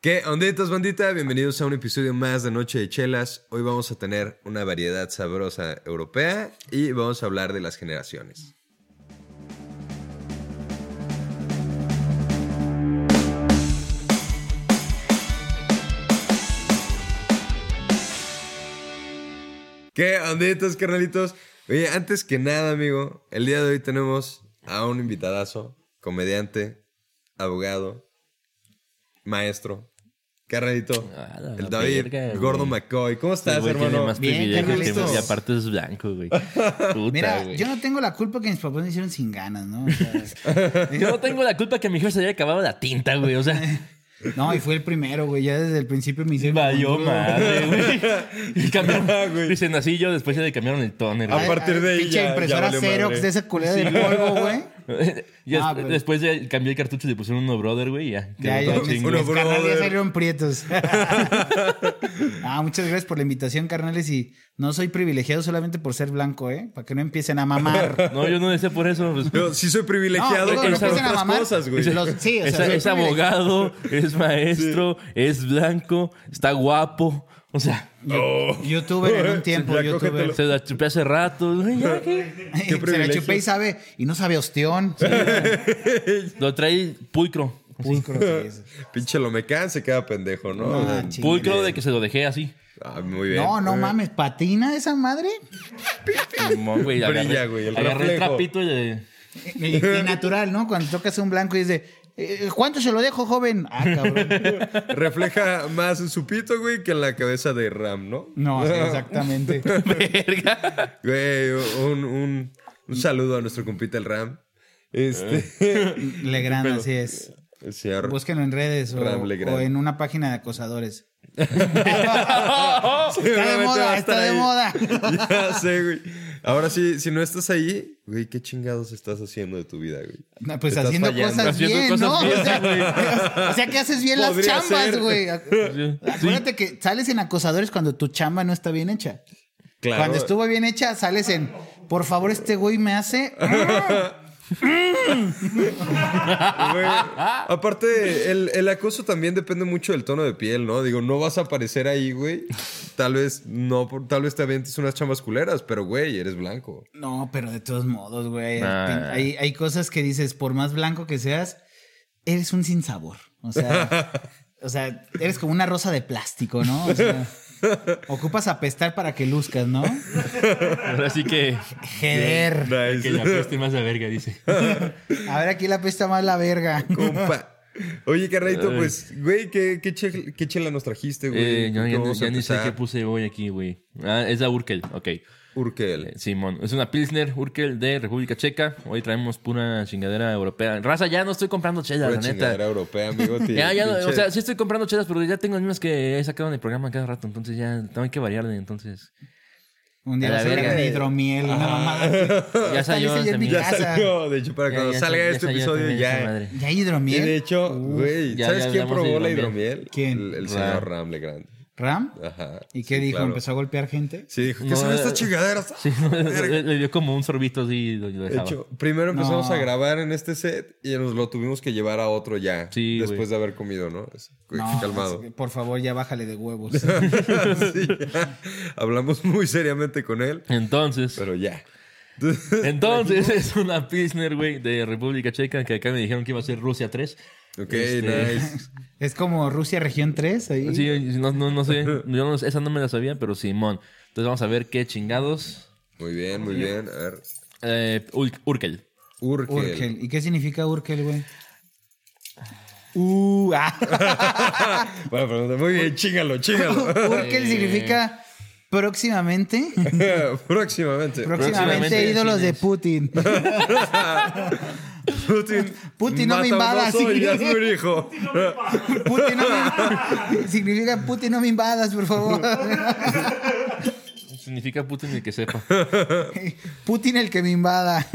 ¿Qué onditas, bandita? Bienvenidos a un episodio más de Noche de Chelas. Hoy vamos a tener una variedad sabrosa europea y vamos a hablar de las generaciones. ¿Qué onditas, carnalitos? Oye, antes que nada, amigo, el día de hoy tenemos a un invitadazo, comediante, abogado, maestro, carnalito, Ah, el David, verga, el gordo güey. McCoy. ¿Cómo Este estás, güey tiene hermano? más Bien, privilegios que carnalitos. y aparte es blanco, güey. Puta, Mira, güey. yo no tengo la culpa que mis papás me hicieron sin ganas, ¿no? O sea, Yo no tengo la culpa que mi jefe se haya acabado la tinta, güey. O sea, no, y fue el primero, güey. Ya desde el principio me hicieron. valió madre, güey. Y cambiaron. Ah, güey. Dicen así yo, después ya le cambiaron el toner, A partir de ahí Pinche ya- ya impresora valió Xerox madre. de esa culera de polvo, güey. Ya Ah, pues. Después ya cambié el cartucho y le pusieron uno brother, güey, y ya. Ya, ya, mis, chingón. Uno mis ya salieron prietos. ah, muchas gracias por la invitación, carnales. Y no soy privilegiado solamente por ser blanco, ¿eh? Para que no empiecen a mamar. No, yo no decía por eso. pues. Yo sí soy privilegiado, No, pero lo por empiezan a mamar. cosas, güey. Los- sí, o sea, es, es abogado, es maestro, es blanco, está guapo. O sea, Oh. Youtuber en un tiempo, Ya youtuber. se la chupé hace rato. Se la chupé y sabe, y no sabe ostión. Lo trae pulcro. Pulcro, sí. Pinche lomecán se queda pendejo, ¿no? No, Pulcro de que se lo dejé así. ah, muy bien. No, no muy bien. mames, patina esa madre. Güey, Brilla, agarré, güey, el agarré el trapito y. Y, y natural, ¿no? Cuando tocas a un blanco y dice, eh, ¿cuánto se lo dejo, joven? Ah, cabrón. Refleja más en su pito, güey, que en la cabeza de Ram, ¿no? No, sí, exactamente. Verga. Güey, un, un, un saludo a nuestro compita el Ram. Este. Legrand, así es. señor. Búsquenlo en redes o, o en una página de acosadores. Está de moda, está de ahí. moda. Ya sé, güey. Ahora sí, si no estás ahí, güey, ¿qué chingados estás haciendo de tu vida, güey? No, pues haciendo fallando. cosas Haciendo bien, cosas ¿no? bien, o, sea, güey. o sea, que haces bien las chambas, ser. güey. Sí. Acuérdate que sales en acosadores cuando tu chamba no está bien hecha. Claro. Cuando estuvo bien hecha, sales en, por favor, este güey me hace... Güey, aparte, el, el acoso también depende mucho del tono de piel, ¿no? Digo, no vas a aparecer ahí, güey. Tal vez no, por- tal vez te avientes unas chambas culeras, pero, güey, eres blanco. No, pero de todos modos, güey. Nah. Hay, hay cosas que dices, por más blanco que seas, eres un sinsabor. O sea, o sea, eres como una rosa de plástico, ¿no? O sea, ocupas apestar para que luzcas, ¿no? Ahora sí que... Joder. Que la peste más de verga, dice. A ver, aquí la apesta más la verga. Compa. Oye, carnalito, pues, güey, ¿qué, qué, che- qué chela nos trajiste, güey? Eh, yo ¿Qué ya, ni sé qué puse hoy aquí, güey. Ah, es la Urkel, ok. Urkel. Eh, Simón, es una Pilsner Urkel de República Checa. Hoy traemos pura chingadera europea. Raza, ya no estoy comprando chelas, Pura la neta. chingadera europea, amigo. tío. Ya, ya, no, o sea, sí estoy comprando chelas, pero ya tengo las mismas que he sacado en el programa cada rato. Entonces ya tengo que variarle, entonces. Un día la verga. de hidromiel, una mamada. Ya Está salió ya en mi también. Ya casa. salió, de hecho, para Ya- cuando ya salga este salió episodio ya. ¿Ya hay Y hidromiel? de hecho, güey, ¿sabes ya quién probó la hidromiel. hidromiel? ¿Quién? El, el señor Ram Legrand. ¿Ram? Ajá. ¿Y qué Sí, dijo? claro. ¿Empezó a golpear gente? Sí, dijo, ¿qué No, son eh, estas chingaderas? Sí, le, le dio como un sorbito así y lo, lo De dejaba. hecho, primero empezamos No. a grabar en este set y nos lo tuvimos que llevar a otro ya. Sí, después de haber comido, ¿no? No, calmado. que, por favor, ya bájale de huevos. Sí. Hablamos muy seriamente con él, Entonces, pero ya. entonces es una Pilsner, güey, de República Checa, que acá me dijeron que iba a ser Rusia 3. Ok, Este- nice. es como Rusia Región 3 ahí. Sí, no, no, no sé, yo no, esa no me la sabía, pero Simón. Entonces vamos a ver qué chingados. Muy bien, muy bien. A ver. Eh, Urkel. Urkel. Urkel. ¿Y qué significa Urkel, güey? Uh, ah. Buena pregunta. Muy bien, chíngalo, chíngalo. Urkel significa próximamente. Próximamente. Próximamente Próximamente, ídolos de. Putin. Putin. Putin, no me invadas, y sí. hazme un hijo. Putin no me... Significa Putin no me invadas, por favor. Significa Putin el que sepa. Putin el que me invada.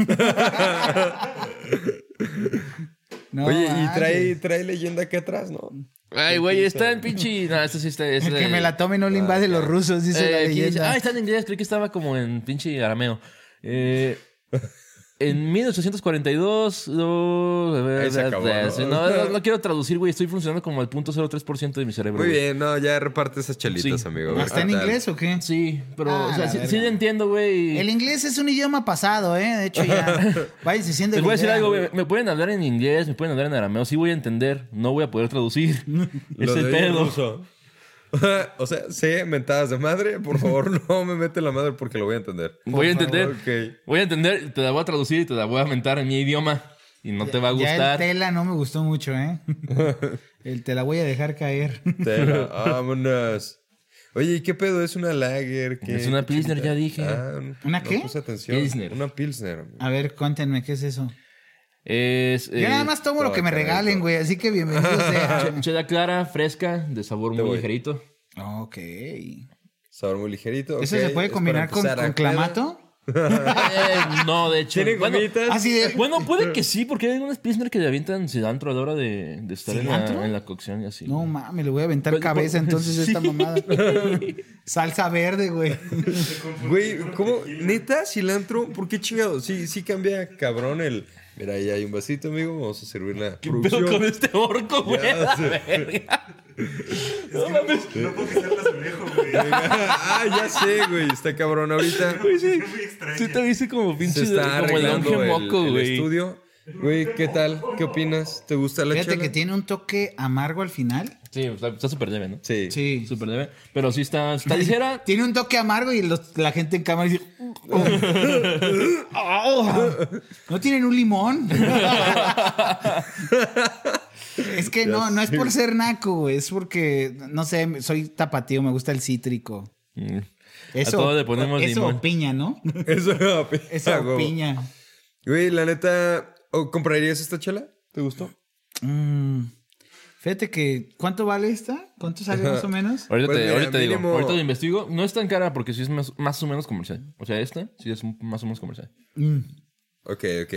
No, Oye, y trae, trae leyenda acá atrás, ¿no? Ay, güey, está en pinche. No, esto sí está. es El de- que me la tome no le invade los rusos, dice Eh, la aquí dice- leyenda. ah, está en inglés. Creí que estaba como en pinche arameo. Eh, En 1842, no, Ahí se acabó, ¿no? Sí, no, no, no quiero traducir, güey. Estoy funcionando como el 0.03% de mi cerebro. Muy güey. bien, no, ya reparte esas chelitas, Sí. amigo. ¿Está en tal. inglés o qué? Sí, pero Ah, o sea, la sí, sí lo entiendo, güey. El inglés es un idioma pasado, ¿eh? De hecho, ya. Váyanse siendo Les voy a decir algo, güey. Me pueden hablar en inglés, me pueden hablar en arameo. Sí voy a entender. No voy a poder traducir. es el pedo. o sea, sé mentadas de madre, por favor, no me mete la madre porque lo voy a entender. Voy a entender. Ok. Voy a entender, te la voy a traducir y te la voy a aventar en mi idioma. Y no te va a Ya el gustar. tela no me gustó mucho, ¿eh? el te la voy a dejar caer. Tela, vámonos. Oye, ¿y qué pedo? ¿Es una lager? ¿Qué- Es una Pilsner, ya dije. Ah, un- ¿Una no qué? puse atención. Pilsner. Una Pilsner. A ver, cuéntenme, ¿qué es eso? Es. Yo eh, nada más tomo lo que me regalen, güey, así que bienvenido sea. Chela clara, fresca, de sabor muy voy. ligerito. ok. Sabor muy ligerito. ¿Eso se puede combinar con, con clamato? Eh, no, de hecho. ¿Tiene bueno? Así de. bueno, puede que sí, porque hay unas Pilsner que le avientan cilantro a la hora de, de estar en la, ¿Cilantro? en la cocción y así. No mames, le voy a aventar Pues, cabeza pues, entonces a esta sí. mamada. Salsa verde, güey. Güey, ¿cómo? ¿Neta? ¿Cilantro? ¿Por qué chingado? Sí, sí cambia cabrón el... Mira, ahí hay un vasito, amigo. Vamos a servir la ¿Qué pedo con este orco, güey? Ya La sé. verga. No, no puedo quitarle a su viejo, güey. ah, ya sé, güey. Está cabrón ahorita. Güey, sí. Es muy extraño. Sí te viste como pinche Se está como el arreglando longe el, moco, el güey. estudio. Güey, ¿qué tal? ¿Qué opinas? ¿Te gusta la Fíjate chela? que tiene un toque amargo al final. Sí, está súper leve, ¿no? Sí. Sí. Súper leve. Pero sí está, está ligera. Tiene un toque amargo y los- la gente en cámara dice. ¿No tienen un limón? es que no, no es por ser naco, güey. Es porque, no sé, soy tapatío, me gusta el cítrico. Mm. Eso, a todo le ponemos eso limón. o piña, ¿no? Eso, Eso ah, o huevo. piña. Güey, la neta... ¿o ¿Comprarías esta chela? ¿Te gustó? Mm. Fíjate que, ¿cuánto vale esta? ¿Cuánto sale más o menos? Ahorita, Pues te, mira, ahorita te digo. mínimo- Ahorita lo investigo. No es tan cara porque sí es más, más o menos comercial. O sea, esta sí es más o menos comercial. Mm. Ok, ok.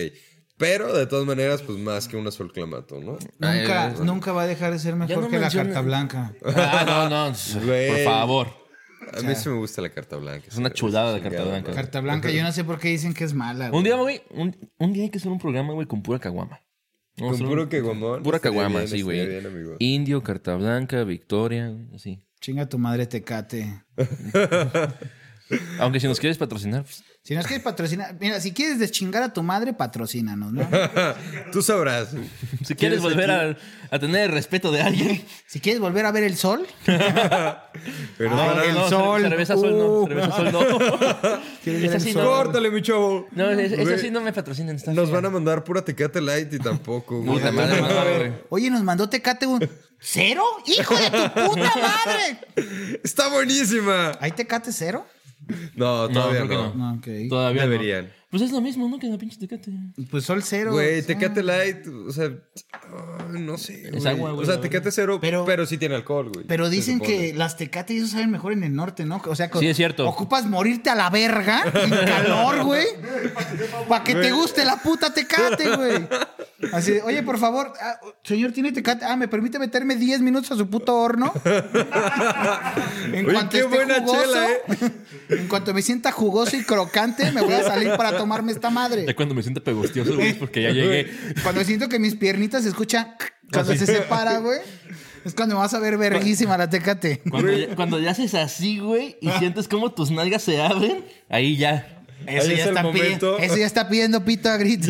Pero, de todas maneras, pues más que una sol clamato, ¿no? Nunca, Ay, nunca va a dejar de ser mejor no que la carta blanca. Ah, no, no. Güey. Por favor. A mí sí me gusta la carta blanca. Es una chulada la carta blanca. Carta blanca, yo no sé por qué dicen que es mala. Un día, güey, un, un día hay que hacer un programa, güey, con pura caguama. A Con puro caguamón. Pura caguama, bien, sí, güey. Indio, carta blanca, Victoria, así. Chinga tu madre tecate. Aunque si nos quieres patrocinar, pues, Si nos quieres patrocinar, mira, si quieres deschingar a tu madre, patrocínanos, ¿no? Tú sabrás. si quieres volver a, a tener el respeto de alguien. Si quieres volver a ver el sol, Pero Ah, para- el no, sol. Cerveza sol no, Uh. cerveza sol no. ¿Quieres ver Esa sí sol? no. Córtale, mi chavo. No, es- esa sí no me patrocinan. Está Nos fea. van a mandar pura Tecate Light y tampoco, güey. Puta madre, no, güey. Oye, nos mandó Tecate un... ¿Cero? ¡Hijo de tu puta madre! Está buenísima. ¿Hay Tecate cero? No, No, todavía no. no. No, ok. Todavía no. Pues es lo mismo, ¿no? Que la pinche tecate. Pues sol cero. Güey, Ah. Tecate Light, o sea, no sé. güey. agua, güey, O sea, Tecate cero, pero, Pero- sí tiene alcohol, güey. Pero dicen que las Tecate y eso saben mejor en el norte, ¿no? O sea, que Sí, es cierto. Ocupas morirte a la verga en calor, güey. Para que te guste la puta Tecate, güey. Así, de, oye, por favor, ah, señor, ¿tiene Tecate? Ah, ¿me permite meterme 10 minutos a su puto horno? En Oye, cuanto qué esté buena jugoso, chela, ¿eh? en cuanto me sienta jugoso y crocante, me voy a salir para tomarme esta Ya madre. cuando me siento pegostioso, güey, es porque ya llegué. Cuando siento que mis piernitas se escuchan cuando se separa, güey. Es cuando me vas a ver verguísima la Tecate. Cuando ya, cuando ya haces así, güey, y sientes como tus nalgas se abren, ahí ya. Eso Ahí ya, es está pidiendo, eso ya está pidiendo pito a gritos.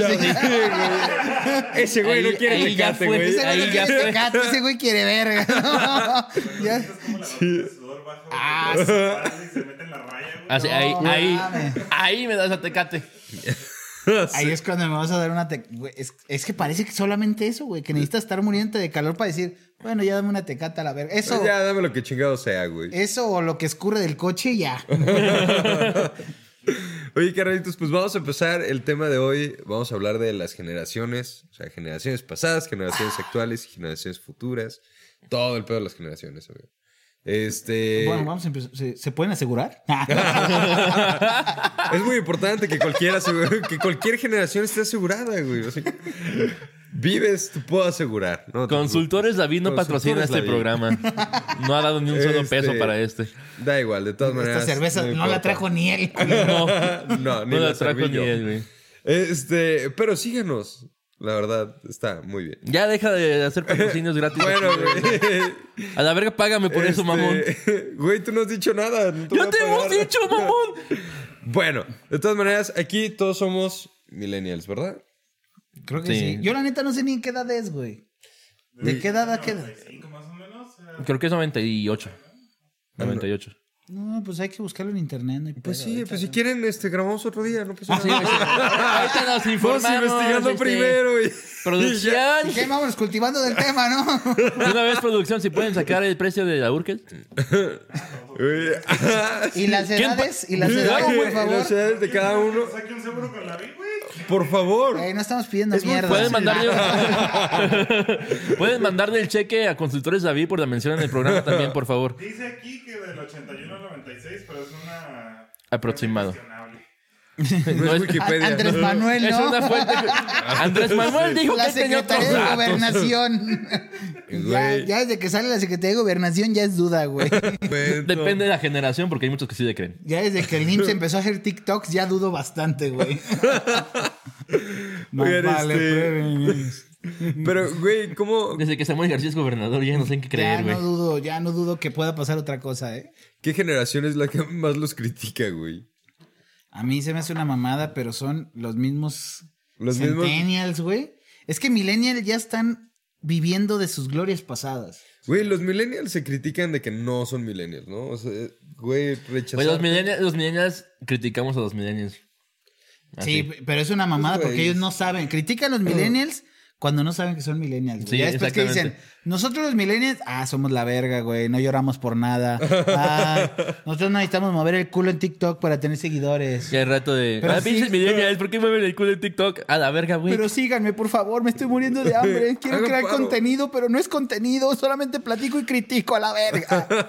Ese güey Ahí- no quiere ahí ya Tecate, güey. Ese güey Ahí no ya quiere. Tecate, ese güey quiere verga. Ya. Como la gota de sudor baja. Ah, sí. Así, No ahí, ahí, ahí me das a tecate. Ahí es cuando me vas a dar una es, es que parece que solamente eso, güey. Que necesitas estar muriendo de calor para decir, bueno, ya dame una tecata a la verga. Eso, Pues ya, dame lo que chingado sea, güey. eso o lo que escurre del coche, ya. Oye, carnalitos, pues vamos a empezar el tema de hoy. Vamos a hablar de las generaciones, o sea, generaciones pasadas, generaciones actuales y generaciones futuras. Todo el pedo de las generaciones, güey. Este. Bueno, vamos a empezar. ¿Se, se pueden asegurar? Es muy importante que cualquiera que cualquier generación esté asegurada, güey. O sea, vives, te puedo asegurar. ¿no? Consultores David no patrocina este David. programa. No ha dado ni un solo Este, peso para este. Da igual, de todas maneras. Esta cerveza no, la trajo ni él. No, ni No la la trajo ni él, güey. Este, pero síganos. La verdad, está muy bien. Ya deja de hacer patrocinios gratis. Bueno, güey. A la verga, págame por eso, Este, mamón. Güey, tú no has dicho nada. no voy ¡Ya te hemos dicho, mamón! Bueno, de todas maneras, aquí todos somos millennials, ¿verdad? Creo que Sí. sí. Yo la neta no sé ni en qué edad es, güey. ¿De qué edad a qué edad? 95 más o menos. Creo que es 98. 98. No, pues hay que buscarlo en internet. no hay Pues pedo, sí, pues si quieren, este, grabamos otro día, no pasa Sí, nada. Ahorita nos Vamos informamos. investigando este, primero, güey. Producción. ¿Qué? Vámonos cultivando del tema, ¿no? Una vez, producción, si pueden sacar el precio de la Urkel. Y las ¿Quién edades, y las edades, por Las favor. edades de cada uno. Saque un seguro con la. Por favor. Ey, no estamos pidiendo Es mierda. Pueden mandarle, pueden mandarle el cheque a Consultores David por la mención en el programa también, por favor. Dice aquí que del 81 al 96, pero es una. Aproximado. No es Wikipedia. Andrés Manuel, Es ¿no? una fuente. Andrés Manuel dijo La que tenía otros Secretaría de datos. Gobernación. ya, ya desde que sale la Secretaría de Gobernación ya es duda, güey. Depende de la generación, porque hay muchos que sí le creen. Ya desde que el IMSS empezó a hacer TikToks ya dudo bastante, güey. Oigan, vale, este- prueben. Pero, güey, ¿cómo? Desde que Samuel García es gobernador, ya no sé en qué Ya creer, güey. no dudo, ya no dudo que pueda pasar otra cosa, ¿eh? ¿Qué generación es la que más los critica, güey? A mí se me hace una mamada, pero son los mismos Los centennials, güey. Es que millennials ya están viviendo de sus glorias pasadas. Güey, los millennials se critican de que no son millennials, ¿no? O sea, güey, rechazar. Oye, los millennials, los millennials criticamos a los millennials. Sí, pero es una mamada Pues, porque güey. ellos no saben. Critican a los millennials cuando no saben que son millennials. güey. Sí, ya después que dicen, nosotros los millennials, ah, somos la verga, güey, no lloramos por nada. Ah, nosotros no necesitamos mover el culo en TikTok para tener seguidores. Ya hay rato de. Pero ah, sí, pinches millennials, ¿por qué mueven el culo en TikTok? A la verga, güey. Pero síganme, por favor, me estoy muriendo de hambre. Quiero crear paro. contenido, pero no es contenido, solamente platico y critico a la verga.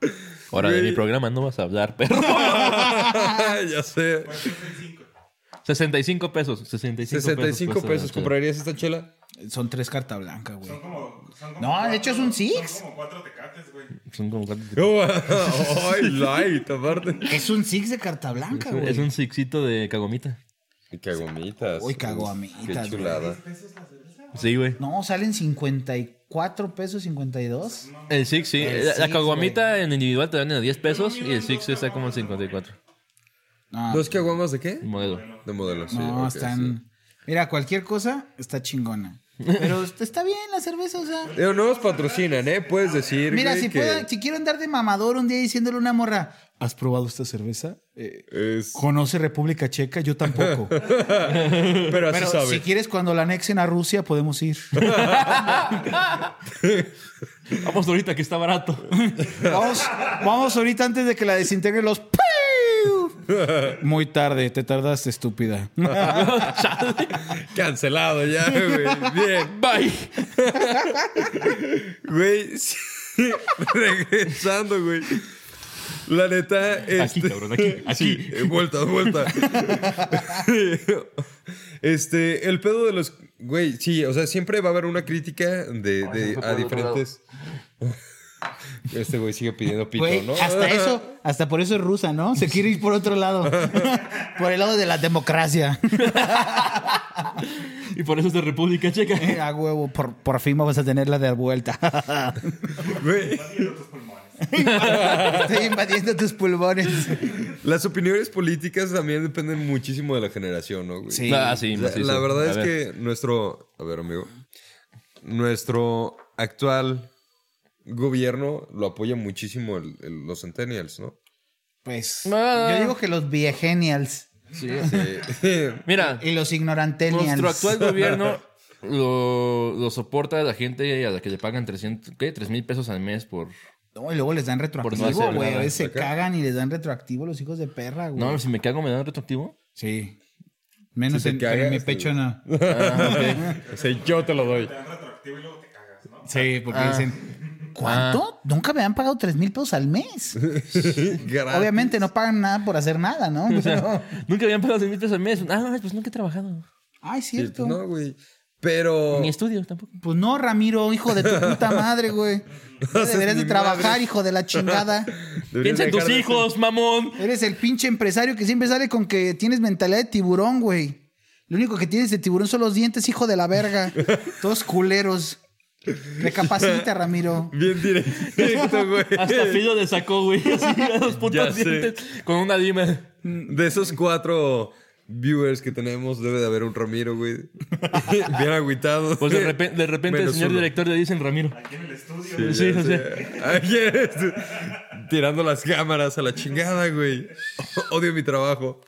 Ahora de mi programa no vas a hablar, perro. ya sé. 65 pesos. 65, 65 cuesta pesos. la chela. ¿Comprarías esta chela? Son tres carta blanca, güey. Son como. Son como No, de cuatro- hecho es un six. Son como cuatro tecates, güey. Son como cuatro- Oh, ay, light, aparte. Es un six de carta blanca, güey. Es un sixito de cagomita. Y cagomitas. Uy, caguamitas, Qué chulada. Sí, güey. No, salen 54 pesos 52. El six, sí. El la, la six, caguamita en individual te venden a 10 pesos y el six está como en 54. No, ¿Dos caguamas de qué? El modelo. De modelo, sí. no están. Mira, cualquier cosa está chingona. Pero está bien la cerveza, o sea. Digo, no nos patrocinan, ¿eh? Puedes decir. Mira, güey, si, que puedo- si quiero andar de mamador un día diciéndole a una morra, ¿has probado esta cerveza? Eh, Es... ¿Conoce República Checa? Yo tampoco. Pero así Pero sabe. si quieres, cuando la anexen a Rusia, podemos ir. Vamos ahorita que está barato. Vamos, vamos ahorita antes de que la desintegren los. Muy tarde, te tardaste, estúpida. Cancelado ya, güey. Bien. Bye. Güey, sí. regresando, güey. La neta, Aquí, este... cabrón, aquí, aquí. Sí, eh, vuelta, vuelta. este, el pedo de los... Güey, sí, o sea, siempre va a haber una crítica de, de- a diferentes... Este güey sigue pidiendo pito, Güey, ¿no? hasta eso, hasta por eso es rusa, ¿no? Se quiere ir por otro lado. por el lado de la democracia. Y por eso es de República Checa. a huevo, por, por fin vamos a tenerla de vuelta. Güey, Estoy invadiendo tus pulmones. las opiniones políticas también dependen muchísimo de la generación, ¿no, güey? Sí. Ah, sí, la verdad A es ver. que nuestro... A ver, amigo. Nuestro actual gobierno lo apoya muchísimo el- el- los centennials, ¿no? Pues Ah. yo digo que los viegenials Sí. Sí. Mira, y los ignorantenials. nuestro actual gobierno lo, lo soporta la gente a la que le pagan 300, ¿qué? 3 mil pesos al mes por... No, y luego les dan retroactivo, güey. veces se Acá. cagan y les dan retroactivo los hijos de perra, güey. No, si me cago me dan retroactivo. Sí. Menos Si en, en mi cagas, pecho te- no. Ah, O sea, yo te lo doy. Te dan retroactivo y luego te cagas, ¿no? Sí, porque Ah. dicen, ¿cuánto? Nunca me han pagado tres mil pesos al mes. Obviamente no pagan nada por hacer nada, ¿no? O sea, nunca habían pagado 6 mil pesos al mes. Ah, pues nunca he trabajado. Ay, cierto. No, güey. Pero... Ni estudio tampoco. Pues no, Ramiro, hijo de tu puta madre, güey. Deberías de trabajar, madre. hijo de la chingada. Piensa en tus de- hijos, mamón. Eres el pinche empresario que siempre sale con que tienes mentalidad de tiburón, güey. Lo único que tiene ese tiburón son los dientes, hijo de la verga. Todos culeros. Recapacita, Ramiro. Bien directo, güey. Hasta Fido le sacó, güey. Así a los Ya putos sé. dientes. Con una dima. De esos cuatro viewers que tenemos, debe de haber un Ramiro, güey. Bien agüitado. Pues de repente, de repente el señor uno. director le dicen Ramiro. Aquí en el estudio. Sí, Ya o sé. sea. Aquí eres. Tirando las cámaras a la chingada, güey. Odio mi trabajo.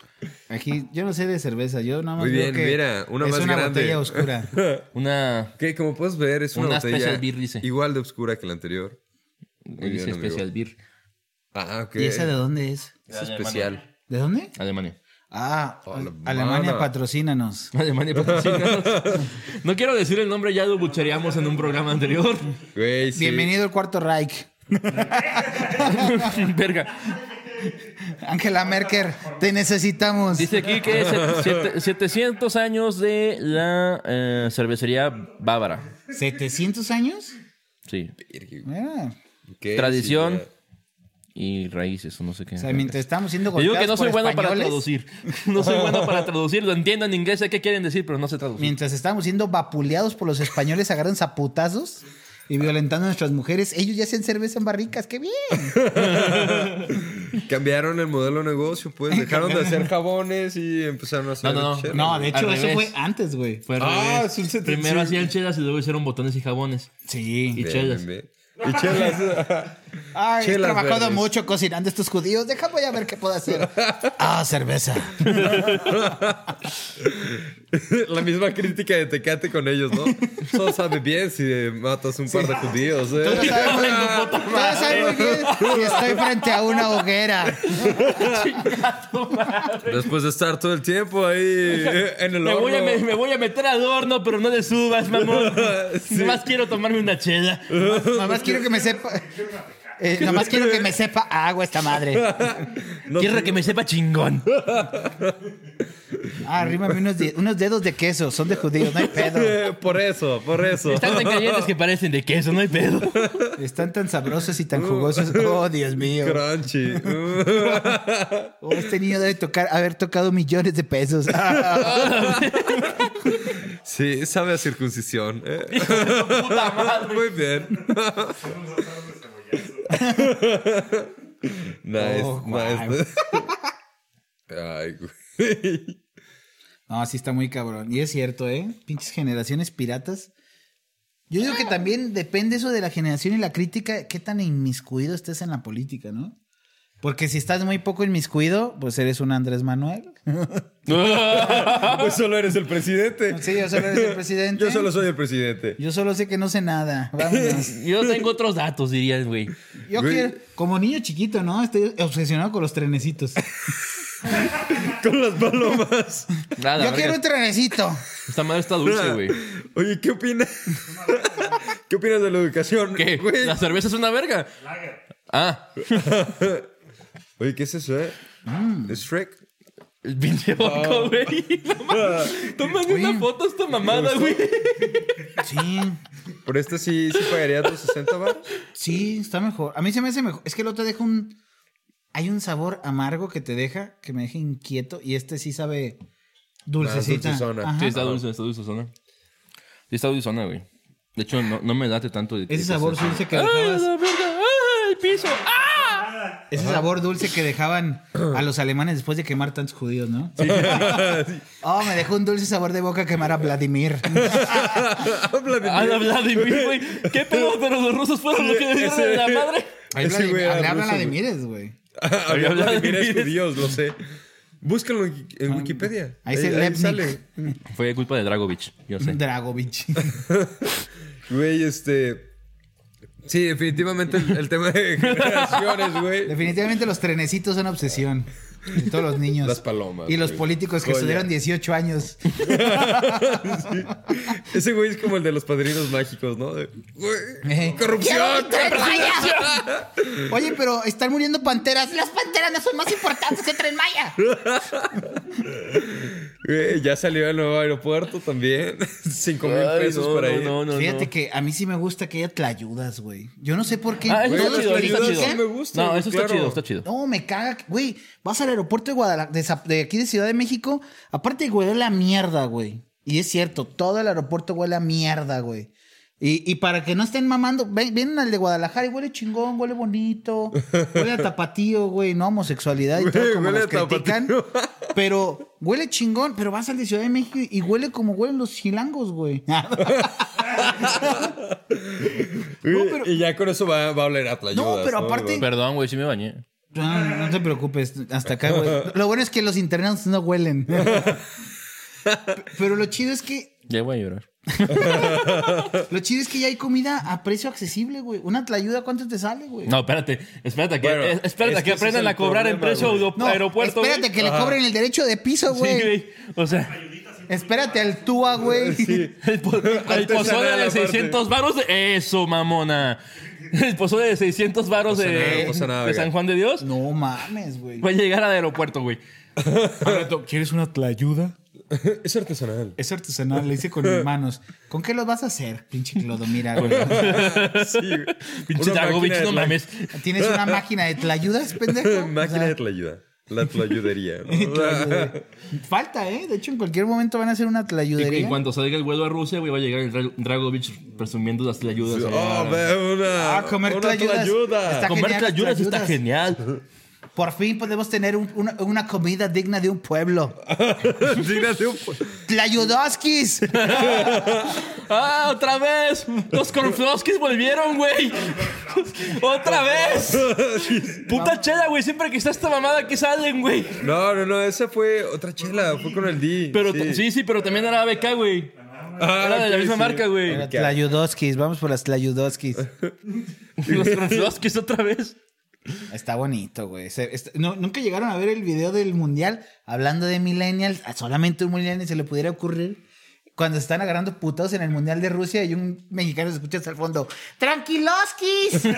Aquí, yo no sé de cerveza, yo nada más Muy bien, que mira, una es más una grande. botella oscura. Una. Que como puedes ver, es una, Una botella Special Beer, dice. igual de oscura que la anterior. Muy Dice bien, amigo. Special Beer. Ah, ok. ¿Y esa de dónde es? Es especial. ¿De dónde? Alemania. Ah, Alemania. Alemania, patrocínanos. Alemania patrocina. No quiero decir el nombre, ya lo buchereamos en un programa anterior. Güey, sí. Bienvenido al cuarto Reich. Verga. Angela Merkel, te necesitamos. Dice aquí que es siete- 700 años de la eh, cervecería bávara. ¿700 años? Sí. Ah, ¿Qué? Tradición Sí, y raíces, o no sé qué. o sea, mientras estamos siendo Yo digo que no soy por bueno para españoles, traducir. No soy bueno para traducir. Lo entiendo en inglés, sé qué quieren decir, pero no sé traducir. Mientras estamos siendo vapuleados por los españoles, agarran zaputazos y violentando a nuestras mujeres, ellos ya hacen cerveza en barricas. ¡Qué bien! Cambiaron el modelo de negocio, pues. Dejaron de hacer jabones y empezaron a hacer No, no, no. No, de hecho, Al eso revés. fue antes, güey. Fue al Ah, revés. es un set- Primero hacían chelas y luego hicieron botones y jabones. Sí. Y Bien, chelas. bien, bien. Y chelas. Ay, he trabajado verdes. mucho cocinando estos judíos. Déjame voy a ver qué puedo hacer. Ah, cerveza. La misma crítica de Tecate con ellos, ¿no? Solo sabe bien si matas un par de judíos, Todo ¿eh? sabe muy, todo sabe muy bien si estoy frente a una hoguera. Después de estar todo el tiempo ahí eh, en el Me horno. voy, a, me, me voy a meter al horno, pero no le subas, mamón. Nomás quiero tomarme una chela. Nomás quiero que me sepa. Eh, nomás quiero que me sepa agua esta madre. No quiero que me sepa chingón. Ah, arrímame unos, unos dedos de queso. Son de judíos, no hay pedo. Por eso, por eso. Están tan calientes que parecen de queso, no hay pedo. Están tan sabrosos y tan jugosos. Oh, Dios mío. Crunchy. Oh, este niño debe tocar, haber tocado millones de pesos. Ah, Sí, sabe a circuncisión. eh. Puta madre. Muy bien. nice, Oh, nice. Ay, güey. No, sí está muy cabrón. Y es cierto, ¿eh? Pinches generaciones piratas. Yo digo que también depende eso de la generación y la crítica, qué tan inmiscuido estés en la política, ¿no? Porque si estás muy poco inmiscuido, pues eres un Andrés Manuel. Pues solo eres el presidente. Sí, yo solo eres el presidente. Yo solo soy el presidente. Yo solo sé que no sé nada. Vámonos. Yo tengo otros datos, dirían, güey. Yo Güey. quiero, como niño chiquito, ¿no? Estoy obsesionado con los trenecitos. Con las palomas. Nada, Yo verga. quiero un trenecito. Esta madre está dulce, güey. Oye, ¿qué opinas? ¿Qué opinas de la educación? ¿Qué? Güey. ¿La cerveza es una verga? Ah, Oye, ¿qué es eso, eh? ¿Es Shrek? el pinche boco, güey. Tómame una foto a esta mamada, güey. Sí, Por este sí, sí pagaría tus 60 baros. sí, está mejor. A mí se me hace mejor. Es que el otro deja un... Hay un sabor amargo que te deja, que me deja inquieto. Y este sí sabe dulcecita. dulcezona. Ajá. Sí, está dulce, está dulce zona. Sí, está dulce zona, güey. De hecho, no, no me date tanto de Ese sabor dulce que ¡Ay, dejabas... la verga! ¡Ay, el piso! ¡Ah! Ese sabor dulce que dejaban a los alemanes después de quemar tantos judíos, ¿no? Oh, me dejó un dulce sabor de boca quemar a Vladimir. De ¡A la Vladimir, güey! ¿Qué pedo? Pero los rusos fueron los que le dieron a la madre. Ahí Ese Vladimir- güey era ruso. Vladimires, güey. Había de Vladimires judíos, lo sé. Búscalo en, en Wikipedia. Ahí dice Lepnik. sale. Fue culpa de Dragovich, yo sé. Dragovich. Güey, este. Sí, definitivamente el, el tema de generaciones, güey. Definitivamente los trenecitos son obsesión. De todos los niños. Las palomas, Y los güey. políticos que estudiaron 18 años. Ese güey es como el de los padrinos mágicos, ¿no? De, güey, Eh, ¡Corrupción! Oye, pero están muriendo panteras. Las panteras no son más importantes que Tren Maya. Güey, ya salió el nuevo aeropuerto también. Cinco mil pesos no, por ahí. No, no, no, Fíjate no. que a mí sí me gusta que haya tlayudas, güey. Yo no sé por qué. Ah, eso está chido, eso está chido. me gustan, No, eso está claro. chido, está chido. No, me caga. Güey, vas al aeropuerto de Guadalajara, de, aquí de Ciudad de México. Aparte huele a mierda, güey. Y es cierto, todo el aeropuerto huele a mierda, güey. Y, y para que no estén mamando, ven- vienen al de Guadalajara y huele chingón, huele bonito, huele a tapatío, güey, no homosexualidad y todo como a critican. Pero huele chingón, pero vas al de Ciudad de México y huele como huelen los chilangos, güey. Pero- Y ya con eso va, va a oler a tlayudas. No, pero aparte- Perdón, güey, sí me bañé. No, no te preocupes, hasta acá, güey. Lo bueno es que los internados no huelen. Pero lo chido es que Ya voy a llorar. lo chido es que ya hay comida a precio accesible, güey. Una tlayuda, ¿cuánto te sale, güey? No, espérate. Espérate que, Bueno, eh, espérate es que aprendan a cobrar en problema, precio güey. No, aeropuerto, güey. espérate que le cobren el derecho de piso, Sí, güey. güey. O sea, espérate al TUA, güey. el, po- el pozole de aparte. 600 varos de... Eso, mamona. El pozole de 600 varos de, nada. San Juan de Dios No mames, güey. va a llegar al aeropuerto, güey. ¿Quieres una tlayuda? Es artesanal. Es artesanal, le hice con mis manos. ¿Con qué los vas a hacer, pinche Clodomira, güey? Sí, güey. Pinche de no mames. ¿Tienes una máquina de tlayudas, pendejo? Máquina O sea, de tlayuda. La tlayudería. ¿no? Falta, ¿eh? De hecho, en cualquier momento van a hacer una Y, tlayudería. en cuanto salga el vuelo a Rusia, güey, va a llegar el Dra- Dragovich presumiendo las ayudas. Oh, ve una. Ah, comer una tlayudas. tlayuda. Está Comer genial, tlayudas está tlayudas. genial. Por fin podemos tener un- una, una comida digna de un pueblo. Dígate un. ¡Tlayudoskis! ¡Ah, otra vez! Los cornfloskis volvieron, güey. ¡Otra vez! Puta chela, güey. Siempre que está esta mamada que salen, güey. No, no, no. Esa fue otra chela. Fue con el D. Pero sí. sí, pero también era ABK, güey. Ah, Era de la misma sí. marca, güey. Tlayudoskis, vamos por las Tlayudoskis. Los cornfloskis otra vez. Está bonito, güey. Se- est- no- Nunca llegaron a ver el video del mundial hablando de millennials. Solamente un millennial se le pudiera ocurrir cuando están agarrando putos en el mundial de Rusia y un mexicano se escucha hasta el fondo. ¡Tranquiloskis!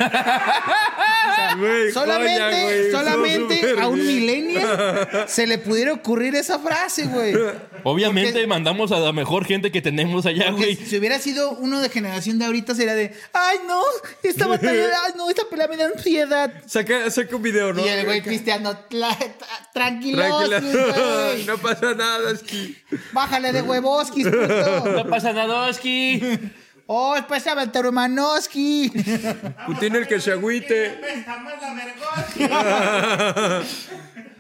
Güey, solamente, güey. Solamente a un millennial se le pudiera ocurrir esa frase, güey. Obviamente Porque- mandamos a la mejor gente que tenemos allá, güey. si hubiera sido uno de generación de ahorita sería de, ay no, esta batalla, ay no, esta pelea me da ansiedad. Saca, saca un video, ¿no? Y el güey cristiano, "Tla- tra- tranquilos, Tranquila. güey. no pasa nada, es que. Bájale de huevoskis, puto. No pasa nada, Oski. Oh, pésame el Terumanoski. Tiene el que se agüite.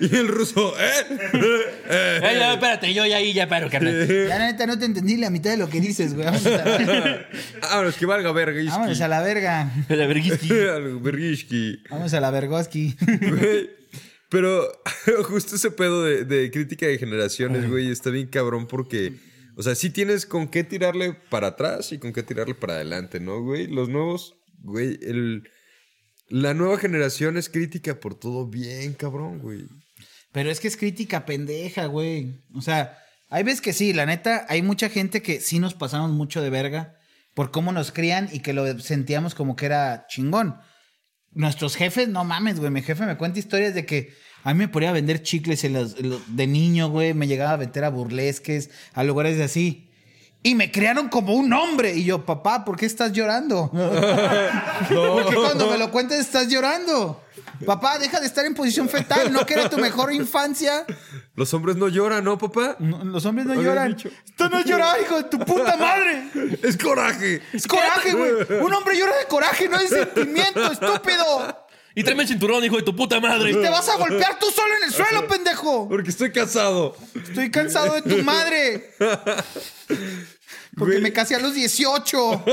Y el ruso, ¿eh? Eh, ya, espérate, yo ya ahí ya paro, carnal. Ya neta no te entendí la mitad de lo que dices, güey. Vámonos a la, Vámonos, que valga verga. vámonos a la verga. La verguiski. Vamos a la vergoski. Güey, Pero justo ese pedo de, de crítica de generaciones, güey, está bien cabrón porque, o sea, sí tienes con qué tirarle para atrás y con qué tirarle para adelante, ¿no, güey? Los nuevos, güey, el, la nueva generación es crítica por todo bien, cabrón, güey. Pero es que es crítica pendeja, güey. O sea, hay veces que sí, la neta, hay mucha gente que sí nos pasamos mucho de verga por cómo nos crían y que lo sentíamos como que era chingón. Nuestros jefes, no mames, güey. Mi jefe me cuenta historias de que a mí me ponía a vender chicles en los- en los- de niño, güey. Me llegaba a meter a burlesques, a lugares así. Y me criaron como un hombre. Y yo, papá, ¿por qué estás llorando? Porque cuando me lo cuentas estás llorando. Papá, deja de estar en posición fetal. ¿No que era tu mejor infancia? Los hombres no lloran, ¿no, papá? No, los hombres no lloran. dicho. Tú no lloras, hijo de tu puta madre. Es coraje. Es coraje, güey. Un hombre llora de coraje, no de sentimiento, estúpido. Y tráeme el cinturón, hijo de tu puta madre. Te vas a golpear tú solo en el suelo, pendejo. Porque estoy casado. Estoy cansado de tu madre. Porque Güey. me casé a los 18,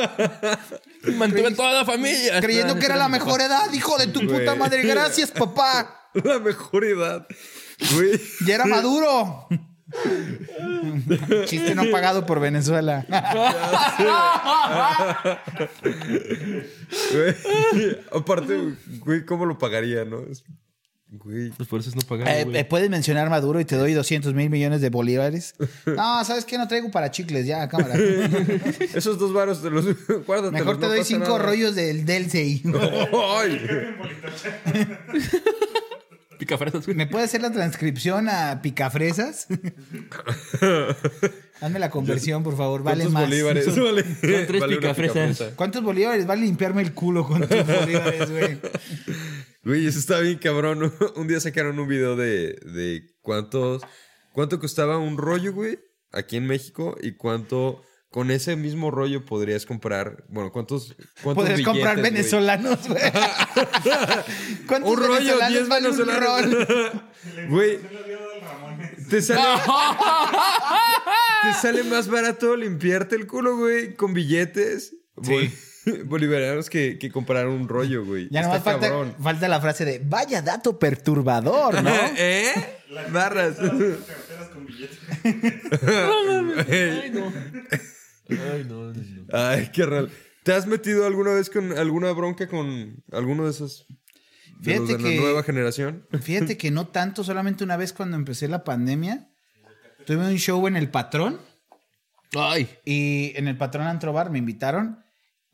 Mantuve a toda la familia. creyendo que era la mejor edad, hijo de tu puta madre. Gracias, papá. La mejor edad. Güey. Ya era maduro. Chiste no pagado por Venezuela. Güey. Aparte, güey, ¿cómo lo pagaría, no? Es- Güey. Los fuerzas no pagaron, Eh, güey. eh, ¿Puedes mencionar Maduro y te doy 200 mil millones de bolívares? No, ¿sabes qué? No traigo para chicles ya, cámara. Esos dos varos te los guárdatelos, Mejor te no doy cinco nada. rollos del Delcey. Ay. Picafresas. ¿Me puede hacer la transcripción a picafresas? Hazme la conversión, por favor. Vale ¿Cuántos más. bolívares? Vale, tres vale picafresas. picafresa. ¿Cuántos bolívares vale limpiarme el culo con tus bolívares, güey? Güey, eso está bien cabrón. Un día sacaron un video de, de cuántos, cuánto costaba un rollo, güey, aquí en México y cuánto con ese mismo rollo podrías comprar, bueno, cuántos, cuántos Podrías comprar billetes, güey? venezolanos, güey. ¿Cuántos Un rollo, venezolanos 10 vale un venezolanos. rol? Güey, te sale, te sale más barato limpiarte el culo, güey, con billetes bol- bolivarianos que, que comprar un rollo, güey. Ya Está nomás falta, cabrón. falta la frase de vaya dato perturbador, ¿no? ¿Eh? Barras. Carteras con billetes. Ay, no. Ay, no, no, no. Ay, qué real. ¿Te has metido alguna vez con alguna bronca con alguno de esos? De los Fíjate de que- la nueva generación. Fíjate que no tanto, solamente una vez cuando empecé la pandemia, tuve un show en El Patrón Ay. y en El Patrón Antro Bar me invitaron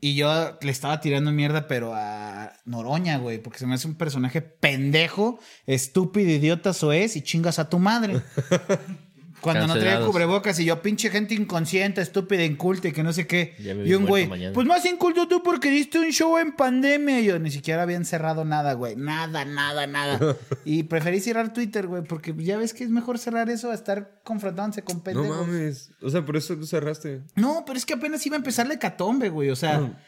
y yo le estaba tirando mierda, pero a Noroña, güey, porque se me hace un personaje pendejo, estúpido, idiota, soez y chingas a tu madre. Cuando no traía cubrebocas y yo, pinche gente inconsciente, estúpida, inculta y que no sé qué. Y un güey, mañana. pues más inculto tú porque diste un show en pandemia. Y yo ni siquiera había encerrado nada, güey. Nada, nada, nada. y preferí cerrar Twitter, güey, porque ya ves que es mejor cerrar eso a estar confrontándose con No pendejos. mames. O sea, por eso lo cerraste. No, pero es que apenas iba a empezar la hecatombe, güey. O sea,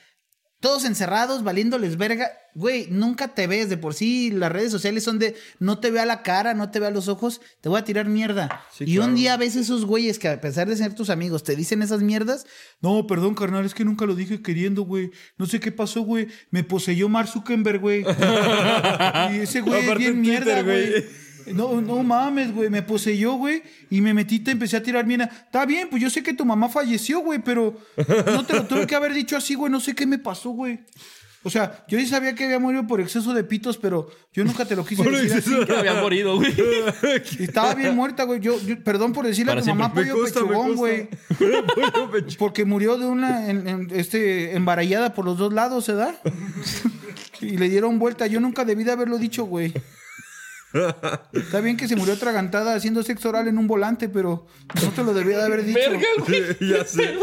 todos encerrados, valiéndoles verga. Güey, nunca te ves. De por sí, las redes sociales son de no te vea la cara, no te vea los ojos, te voy a tirar mierda. Sí, y claro. un día ves esos güeyes que a pesar de ser tus amigos, te dicen esas mierdas. No, perdón, carnal, es que nunca lo dije queriendo, güey. No sé qué pasó, güey. Me poseyó Mark Zuckerberg, güey. y ese güey es bien en mierda, güey. No, no mames, güey. Me poseyó, güey. Y me metí, te empecé a tirar mierda. Está bien, pues yo sé que tu mamá falleció, güey, pero no te lo tuve que haber dicho así, güey. No sé qué me pasó, güey. O sea, yo sí sabía que había muerto por exceso de pitos, pero yo nunca te lo quise Por decir así. Que había morido, güey. Y Estaba bien muerta, güey. Yo, yo- perdón por decirle Para a tu mamá pollo pechugón, güey. Porque murió de una en- en- este, embarallada por los dos lados, ¿verdad? y le dieron vuelta. Yo nunca debí de haberlo dicho, güey. Está bien que se murió atragantada haciendo sexo oral en un volante, pero no te lo debía de haber dicho. Verga, güey. ya sé.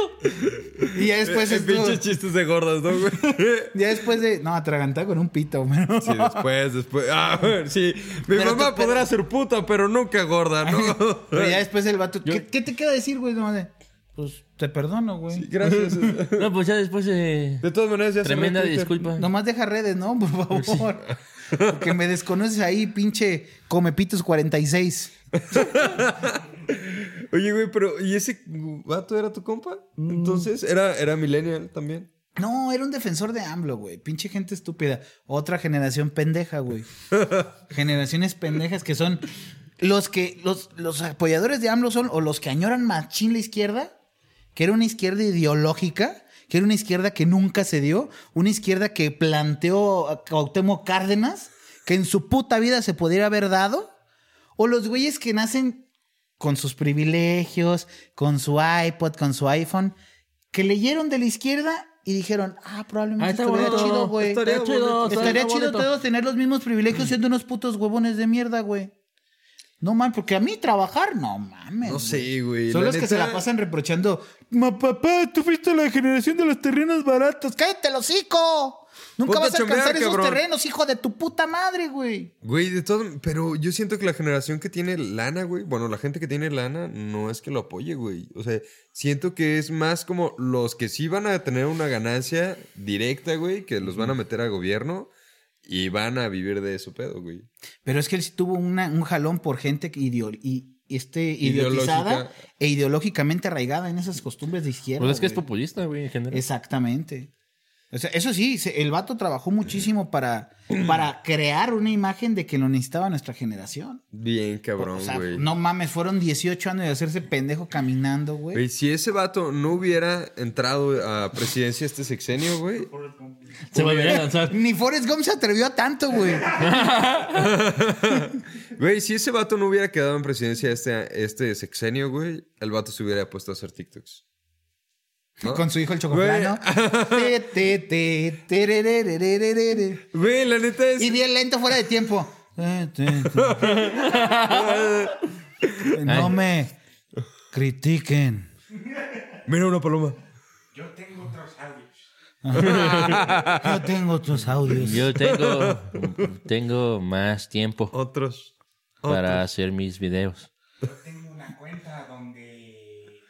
Y ya después Eh, estuvo- Pinches chistes de gordas, ¿no, güey? ya después de. No, atragantada con un pito, güey. Sí, después, después. Ah, sí. Mi Pero mamá tú- pero- podrá ser puta, pero nunca gorda, ¿no? Pero ya después el vato. ¿Qué, qué te queda decir, güey? Pues te perdono, güey. Gracias. No, pues ya después de. De todas maneras, ya Tremenda disculpa. Nomás deja redes, ¿no? Por favor. Porque me desconoces ahí, pinche Comepitos 46. Oye, güey, pero ¿y ese vato era tu compa? Mm. Entonces, era, era millennial también. No, era un defensor de AMLO, güey. Pinche gente estúpida. Otra generación pendeja, güey. Generaciones pendejas que son los que los, los apoyadores de AMLO son o los que añoran machín la izquierda, que era una izquierda ideológica, que era una izquierda que nunca se dio, una izquierda que planteó a Cuauhtémoc Cárdenas, que en su puta vida se pudiera haber dado, o los güeyes que nacen con sus privilegios, con su iPod, con su iPhone, que leyeron de la izquierda y dijeron, ah, probablemente Ah, bonito. chido, güey. Estaría chido. Estaría chido todos tener los mismos privilegios siendo unos putos huevones de mierda, güey. No mames, porque a mí trabajar, no mames. No sé, güey. Son La los que se la pasan reprochando. Ma papá, tú fuiste la generación de los terrenos baratos. ¡Cállate el hocico! Nunca Ponte vas a a alcanzar esos cabrón. terrenos, hijo de tu puta madre, güey. Güey, de todo. Pero yo siento que la generación que tiene lana, güey. Bueno, la gente que tiene lana no es que lo apoye, güey. O sea, siento que es más como los que sí van a tener una ganancia directa, güey. Que los van a meter al gobierno y van a vivir de eso pedo, güey. Pero es que él sí tuvo una- un jalón por gente que ideo- y, este, Ideológica. idiotizada e ideológicamente arraigada en esas costumbres de izquierda. Pues es que es populista, güey, en general. Exactamente. O sea, eso sí, el vato trabajó muchísimo para, para crear una imagen de que lo necesitaba nuestra generación. Bien cabrón, o sea, güey. no mames, fueron 18 años de hacerse pendejo caminando, güey. Güey, si ese vato no hubiera entrado a presidencia este sexenio, güey. Se volvería a lanzar. Ni Forrest Gump se atrevió a tanto, güey. Güey, si ese vato no hubiera quedado en presidencia este, este sexenio, güey, el vato se hubiera puesto a hacer TikToks. ¿No? Con su hijo el chocoplano. Güey, la neta es. y bien lento fuera de tiempo. Eh, No me critiquen. Mira una paloma. Yo tengo otros audios. Yo tengo otros audios. Yo tengo, tengo más tiempo Otros. para hacer mis videos. Yo tengo una cuenta donde.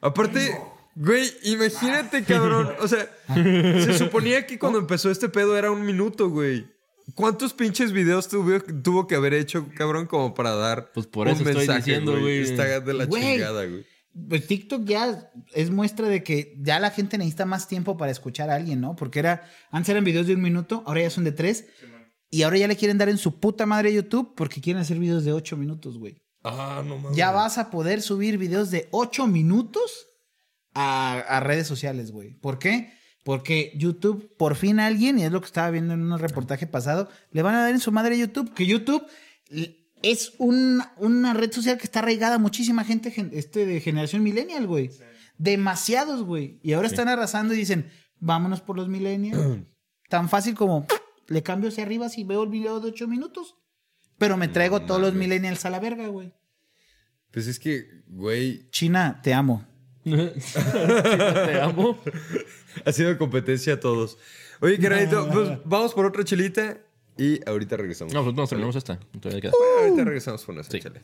Aparte, güey, imagínate, cabrón. O sea, se suponía que cuando empezó este pedo era un minuto, güey. ¿Cuántos pinches videos tuvo, tuvo que haber hecho, cabrón, como para dar Pues por eso estoy diciendo, güey. Está de la Güey. chingada, güey. Pues TikTok ya es muestra de que ya la gente necesita más tiempo para escuchar a alguien, ¿no? Porque era, antes eran videos de un minuto, ahora ya son de tres. Y ahora ya le quieren dar en su puta madre a YouTube porque quieren hacer videos de ocho minutos, güey. Ah, no mames. Ya vas a poder subir videos de ocho minutos a, a redes sociales, güey. ¿Por qué? Porque YouTube, por fin alguien, y es lo que estaba viendo en un reportaje pasado, le van a dar en su madre a YouTube. Que YouTube es un- una red social que está arraigada a muchísima gente gen- este, de generación millennial, güey. Demasiados, güey. Y ahora están arrasando y dicen, vámonos por los millennials. Tan fácil como le cambio hacia arriba si veo el video de ocho minutos. Pero me traigo todos los millennials a la verga, güey. Pues es que, güey, China, te amo. Te amo. ha sido competencia a todos. Oye, carnalito, pues vamos por otra chelita y ahorita regresamos. No, pues no, terminamos esta. Todavía queda. Ahorita regresamos por nuestra Sí. chela.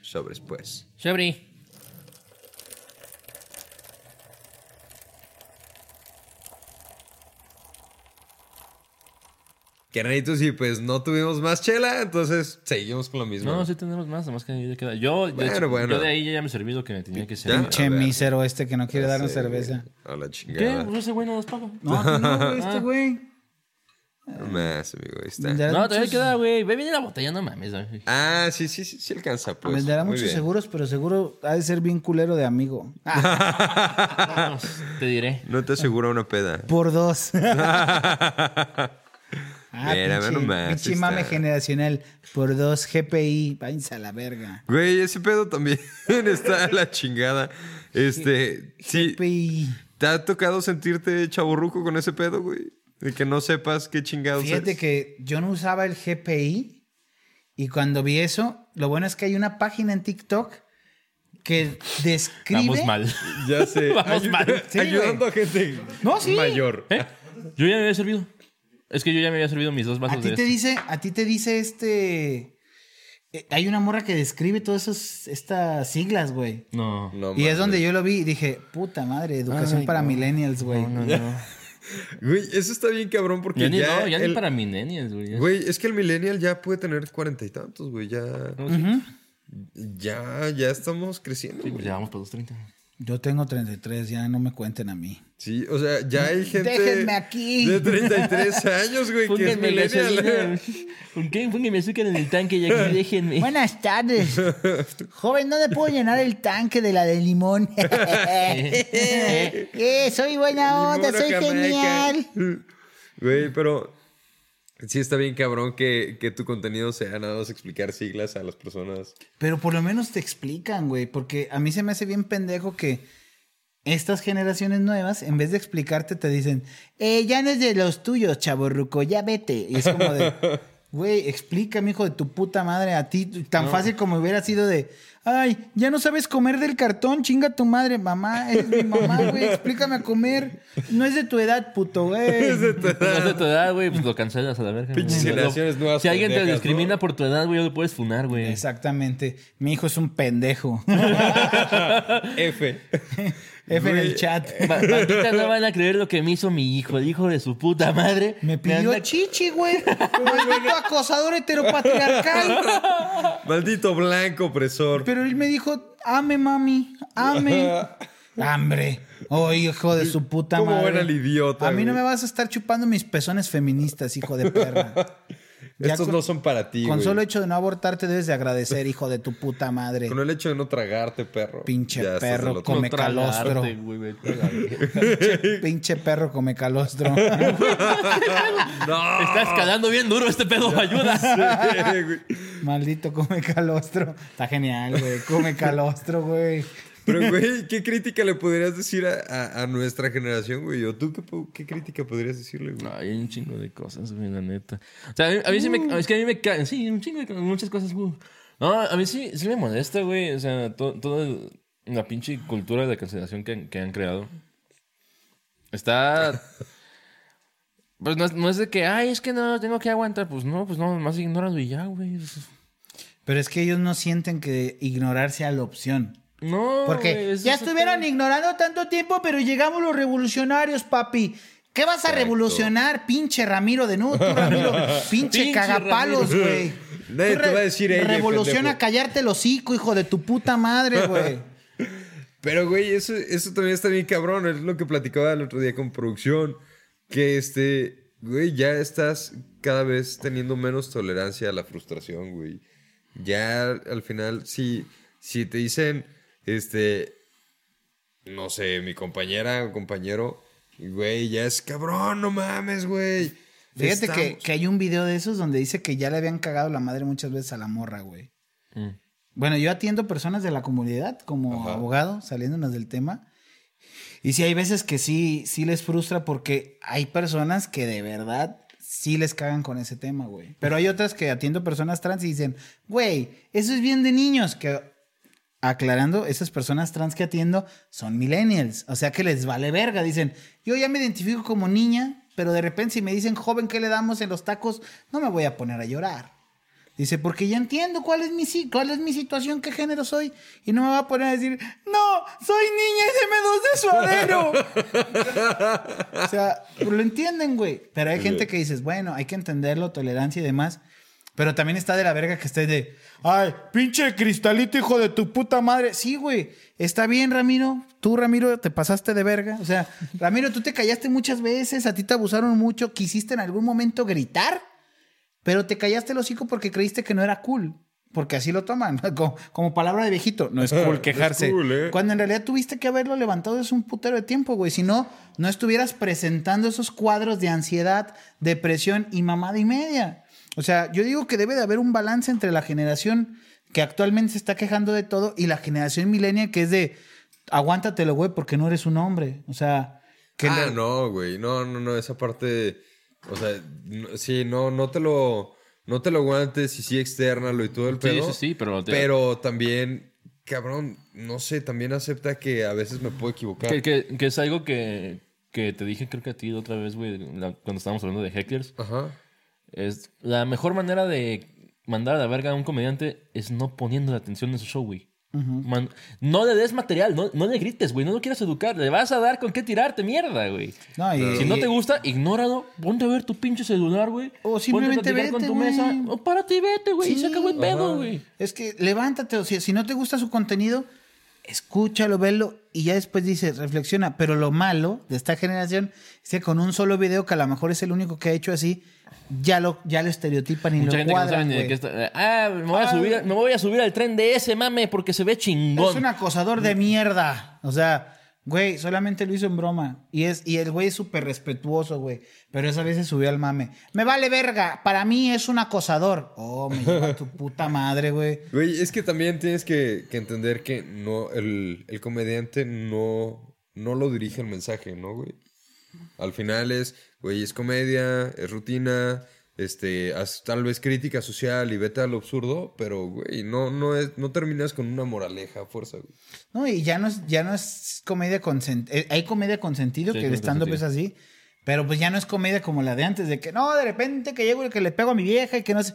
Sobres, pues. Chabri. Carnalitos, y pues no tuvimos más chela, entonces seguimos con lo mismo. No, sí tenemos más, además que ya queda. Yo, de, Bueno, hecho, bueno. yo de ahí ya me he servido que me tenía que ¿Ya? servir. Pinche mísero este que no quiere darnos Sí, cerveza. A la ¿Qué? chingada. Pues ese güey no nos paga. No, no, güey, este Ah. güey. No más, amigo, ahí está. No, todavía queda, güey. Ve, viene la botella, no mames. güey. Ah, sí, sí, sí, sí alcanza, pues. Venderá muchos bien. seguros, pero seguro ha de ser bien culero de amigo. Ah, te diré. No te asegura una peda. por dos. Ah, Mira, pinche, mame está. generacional. Por dos GPI. Váyanse a la verga. Güey, ese pedo también está a la chingada. Este, sí, GPI. ¿te ha tocado sentirte chaburruco con ese pedo, güey? De que no sepas qué chingados Fíjate es. que yo no usaba el GPI y cuando vi eso, lo bueno es que hay una página en TikTok que describe. Vamos mal. Ya sé. Vamos ayu- mal. Sí, ayudando a gente No, sí. mayor. ¿Eh? Yo ya me había servido. Es que yo ya me había servido mis dos vasos A ti de te este. dice, a ti te dice este. eh, hay una morra que describe todas esas estas siglas, güey. No. No, y es donde yo lo vi y dije, puta madre, educación Ay, para no. millennials, güey. No, no, no. Güey, eso está bien cabrón porque Ya ni, ya. no, ya ni para millennials, güey. Güey, es que el millennial ya puede tener cuarenta y tantos, güey. Ya. Sí. Ya, ya estamos creciendo. Sí, pues ya vamos para los 30. Yo tengo 33, ya no me cuenten a mí. Sí, o sea, ya hay gente. Déjenme aquí. De 33 años, güey, que es millennial. gasolina. ¿Con qué? Pónganme azúcar en el tanque y aquí déjenme. Buenas tardes. Joven, ¿dónde puedo llenar el tanque de la de limón? eh, soy buena onda, soy Jamaica. genial. Güey, pero sí está bien cabrón que, que tu contenido sea nada más explicar siglas a las personas. Pero por lo menos te explican, güey, porque a mí se me hace bien pendejo que estas generaciones nuevas, en vez de explicarte, te dicen, eh, ya no es de los tuyos, chaborruco, ya vete. Y es como de, güey, explícame, hijo de tu puta madre, a ti, tan fácil como hubiera sido de, ay, ya no sabes comer del cartón, chinga tu madre, mamá, es mi mamá, güey, explícame a comer. No es de tu edad, puto, güey. Pues no es de tu edad, güey, pues lo cancelas a la verga. Pinches generaciones nuevas Si alguien te discrimina ¿no? por tu edad, güey, lo puedes funar, güey. Exactamente. Mi hijo es un pendejo. F. F en el chat. Ba- Bandita, no van a creer lo que me hizo mi hijo, el hijo de su puta madre. Me pidió anda- chichi, güey. Maldito acosador heteropatriarcal. Maldito blanco opresor. Pero él me dijo, ame, mami, ame. Hambre. Oh, hijo de su puta ¿Cómo madre. ven al idiota, A mí no me vas a estar chupando mis pezones feministas, hijo de perra. Estos con- no son para ti, Con güey. solo hecho de no abortarte debes de agradecer, hijo de tu puta madre. Con el hecho de no tragarte, perro. Pinche ya perro come No calostro. güey, güey, tragarte. Pinche perro come calostro. No. Está escalando bien duro este pedo, ayuda. Sí. Maldito come calostro. Está genial, güey. Come calostro, güey. Pero, güey, ¿qué crítica le podrías decir a, a- a nuestra generación, güey? ¿O tú qué, qué crítica podrías decirle, güey? Ay, hay un chingo de cosas, güey, la neta. O sea, a mí, a mí sí me... Es que a mí me caen... Sí, un chingo de cosas, muchas cosas, güey. No, a mí sí, sí me molesta, güey. O sea, to- toda la pinche cultura de cancelación que, han- que han creado. Está... Pues no es, no es de que, ay, es que no, tengo que aguantar. Pues no, pues no, más ignóralo y ya, güey. Pero es que ellos no sienten que ignorar sea la opción. No, Porque ya es- estuvieron ignorando tanto tiempo, pero llegamos los revolucionarios, papi. ¿Qué vas a Exacto. revolucionar, pinche Ramiro de nuevo? Tú, Ramiro, pinche Pinche cagapalos, güey. Nadie te va a decir ella, Revoluciona pendejo. callarte el hocico, hijo de tu puta madre, güey. Pero, güey, eso, eso también está bien cabrón. Es lo que platicaba el otro día con producción. Que, este, güey, ya estás cada vez teniendo menos tolerancia a la frustración, güey. Ya al final, si, si te dicen, este, no sé, mi compañera o compañero, güey, ya es cabrón, no mames, güey. Fíjate que, que hay un video de esos donde dice que ya le habían cagado la madre muchas veces a la morra, güey. Mm. Bueno, yo atiendo personas de la comunidad como Ajá. abogado, saliéndonos del tema. Y sí hay veces que sí, sí les frustra porque hay personas que de verdad sí les cagan con ese tema, güey. Pero hay otras que atiendo personas trans y dicen, güey, eso es bien de niños. Que aclarando, esas personas trans que atiendo son millennials. O sea que les vale verga. Dicen, yo ya me identifico como niña, pero de repente si me dicen joven, ¿qué le damos en los tacos? No me voy a poner a llorar. Dice, porque ya entiendo cuál es mi cuál es mi situación, qué género soy. Y no me va a poner a decir, no, soy niña y deme dos de suadero. o sea, lo entienden, güey. Pero hay gente que dices, bueno, hay que entenderlo, tolerancia y demás. Pero también está de la verga que esté de, ay, pinche cristalito, hijo de tu puta madre. Sí, güey, está bien, Ramiro. Tú, Ramiro, te pasaste de verga. O sea, Ramiro, tú te callaste muchas veces, a ti te abusaron mucho, quisiste en algún momento gritar. Pero te callaste el hocico porque creíste que no era cool. Porque así lo toman, como, como palabra de viejito. No es cool quejarse. cool, ¿eh? Cuando en realidad tuviste que haberlo levantado desde un putero de tiempo, güey. Si no, no estuvieras presentando esos cuadros de ansiedad, depresión y mamada y media. O sea, yo digo que debe de haber un balance entre la generación que actualmente se está quejando de todo y la generación millennial que es de aguántatelo, güey, porque no eres un hombre. O sea, que ah, no, güey. No, no, no. Esa parte. O sea, no- sí, no, no te lo. No te lo aguantes y sí externalo y todo el Sí, pedo. sí, sí, pero te- Pero también, cabrón, no sé, también acepta que a veces me puedo equivocar. Que, que- que es algo que, que te dije, creo que a ti otra vez, güey, cuando estábamos hablando de hecklers. Ajá. Es la mejor manera de mandar a la verga a un comediante es no poniendo la atención en su show, güey. Man- no le des material, no, no le grites, güey, no lo quieras educar, le vas a dar con qué tirarte, mierda, güey. No, y- si no te gusta, ignóralo, ponte a ver tu pinche celular, güey. O Ponte simplemente a vete, con tu mesa. O párate y vete, güey, y se acabó el pedo, güey. Es que levántate, o sea, si no te gusta su contenido, escúchalo, velo y ya después dices, reflexiona. Pero lo malo de esta generación es que con un solo video, que a lo mejor es el único que ha hecho así, ya lo, ya lo estereotipan y Mucha lo gente que no cuadran, sabe ni de güey. qué está. Ah, me voy, a Ah, subir, me voy a subir al tren de ese mame porque se ve chingón. Es un acosador de mierda. O sea, güey, solamente lo hizo en broma. Y, es, y el güey es súper respetuoso, güey. Pero esa vez se subió al mame. Me vale verga. Para mí es un acosador. Oh, me lleva tu puta madre, güey. Güey, es que también tienes que, que entender que no, el, el comediante no, no lo dirige el mensaje, ¿no, güey? Al final es, güey, es comedia, es rutina, este, haz tal vez crítica social y vete a lo absurdo, pero, güey, no, no, es, no terminas con una moraleja a fuerza, güey. No, y ya no es, ya no es comedia con sentido. Hay comedia con sentido, Sí, que el stand-up es así. Pero pues ya no es comedia como la de antes, de que no, de repente que llego y que le pego a mi vieja y que no sé.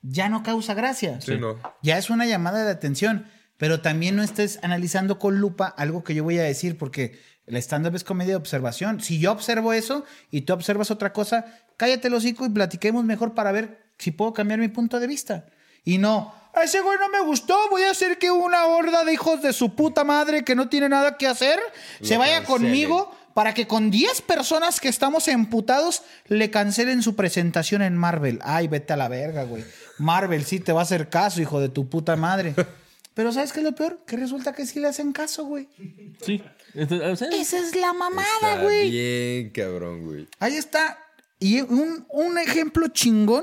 Ya no causa gracia. Sí, no. Ya es una llamada de atención. Pero también no estés analizando con lupa algo que yo voy a decir, porque el stand-up es comedia de observación. Si yo observo eso y tú observas otra cosa, cállate el hocico y platiquemos mejor para ver si puedo cambiar mi punto de vista. Y no, "A ese güey no me gustó, voy a hacer que una horda de hijos de su puta madre que no tiene nada que hacer se vaya cancelen. conmigo para que con 10 personas que estamos emputados le cancelen su presentación en Marvel. Ay, vete a la verga, güey. Marvel sí te va a hacer caso, hijo de tu puta madre. Pero ¿sabes qué es lo peor? Que resulta que sí le hacen caso, güey. Sí. Entonces, o sea, Esa es la mamada, Está güey. bien, cabrón, güey. Ahí está. Y un, un ejemplo chingón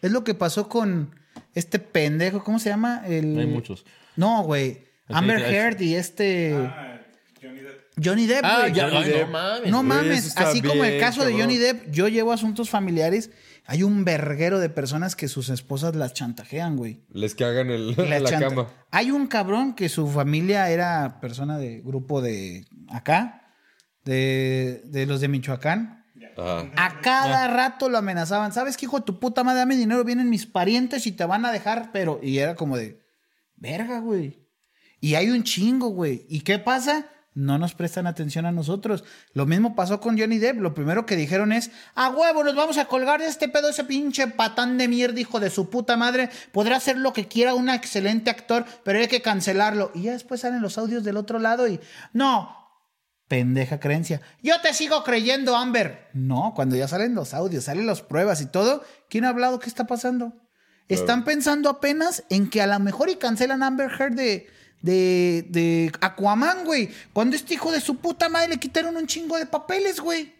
es lo que pasó con este pendejo, ¿cómo se llama? El... Hay muchos. No, güey. Amber Heard y este Ah, Johnny Depp. Johnny Depp, Ah, güey. ya, Johnny ay, Depp. no mames. No mames, así como el caso de. Johnny Depp, yo llevo asuntos familiares. Hay un verguero de personas que sus esposas las chantajean, güey. Les cagan el, La la chanta- cama. Hay un cabrón que su familia era persona de grupo de acá, de, de los de Michoacán. Ajá. A cada rato lo amenazaban. ¿Sabes qué, hijo de tu puta madre? Dame dinero, vienen mis parientes y te van a dejar, pero. Y era como de. Verga, güey. Y hay un chingo, güey. ¿Y qué pasa? No nos prestan atención a nosotros. Lo mismo pasó con Johnny Depp. Lo primero que dijeron es: A huevo, nos vamos a colgar de este pedo, ese pinche patán de mierda, hijo de su puta madre. Podrá hacer lo que quiera, un excelente actor, pero hay que cancelarlo. Y ya después salen los audios del otro lado y. No, pendeja creencia. Yo te sigo creyendo, Amber. No, cuando ya salen los audios, salen las pruebas y todo, ¿quién ha hablado? ¿Qué está pasando? Están pensando apenas en que a lo mejor y cancelan Amber Heard de, de, de Aquaman, güey. Cuando este hijo de su puta madre le quitaron un chingo de papeles, güey.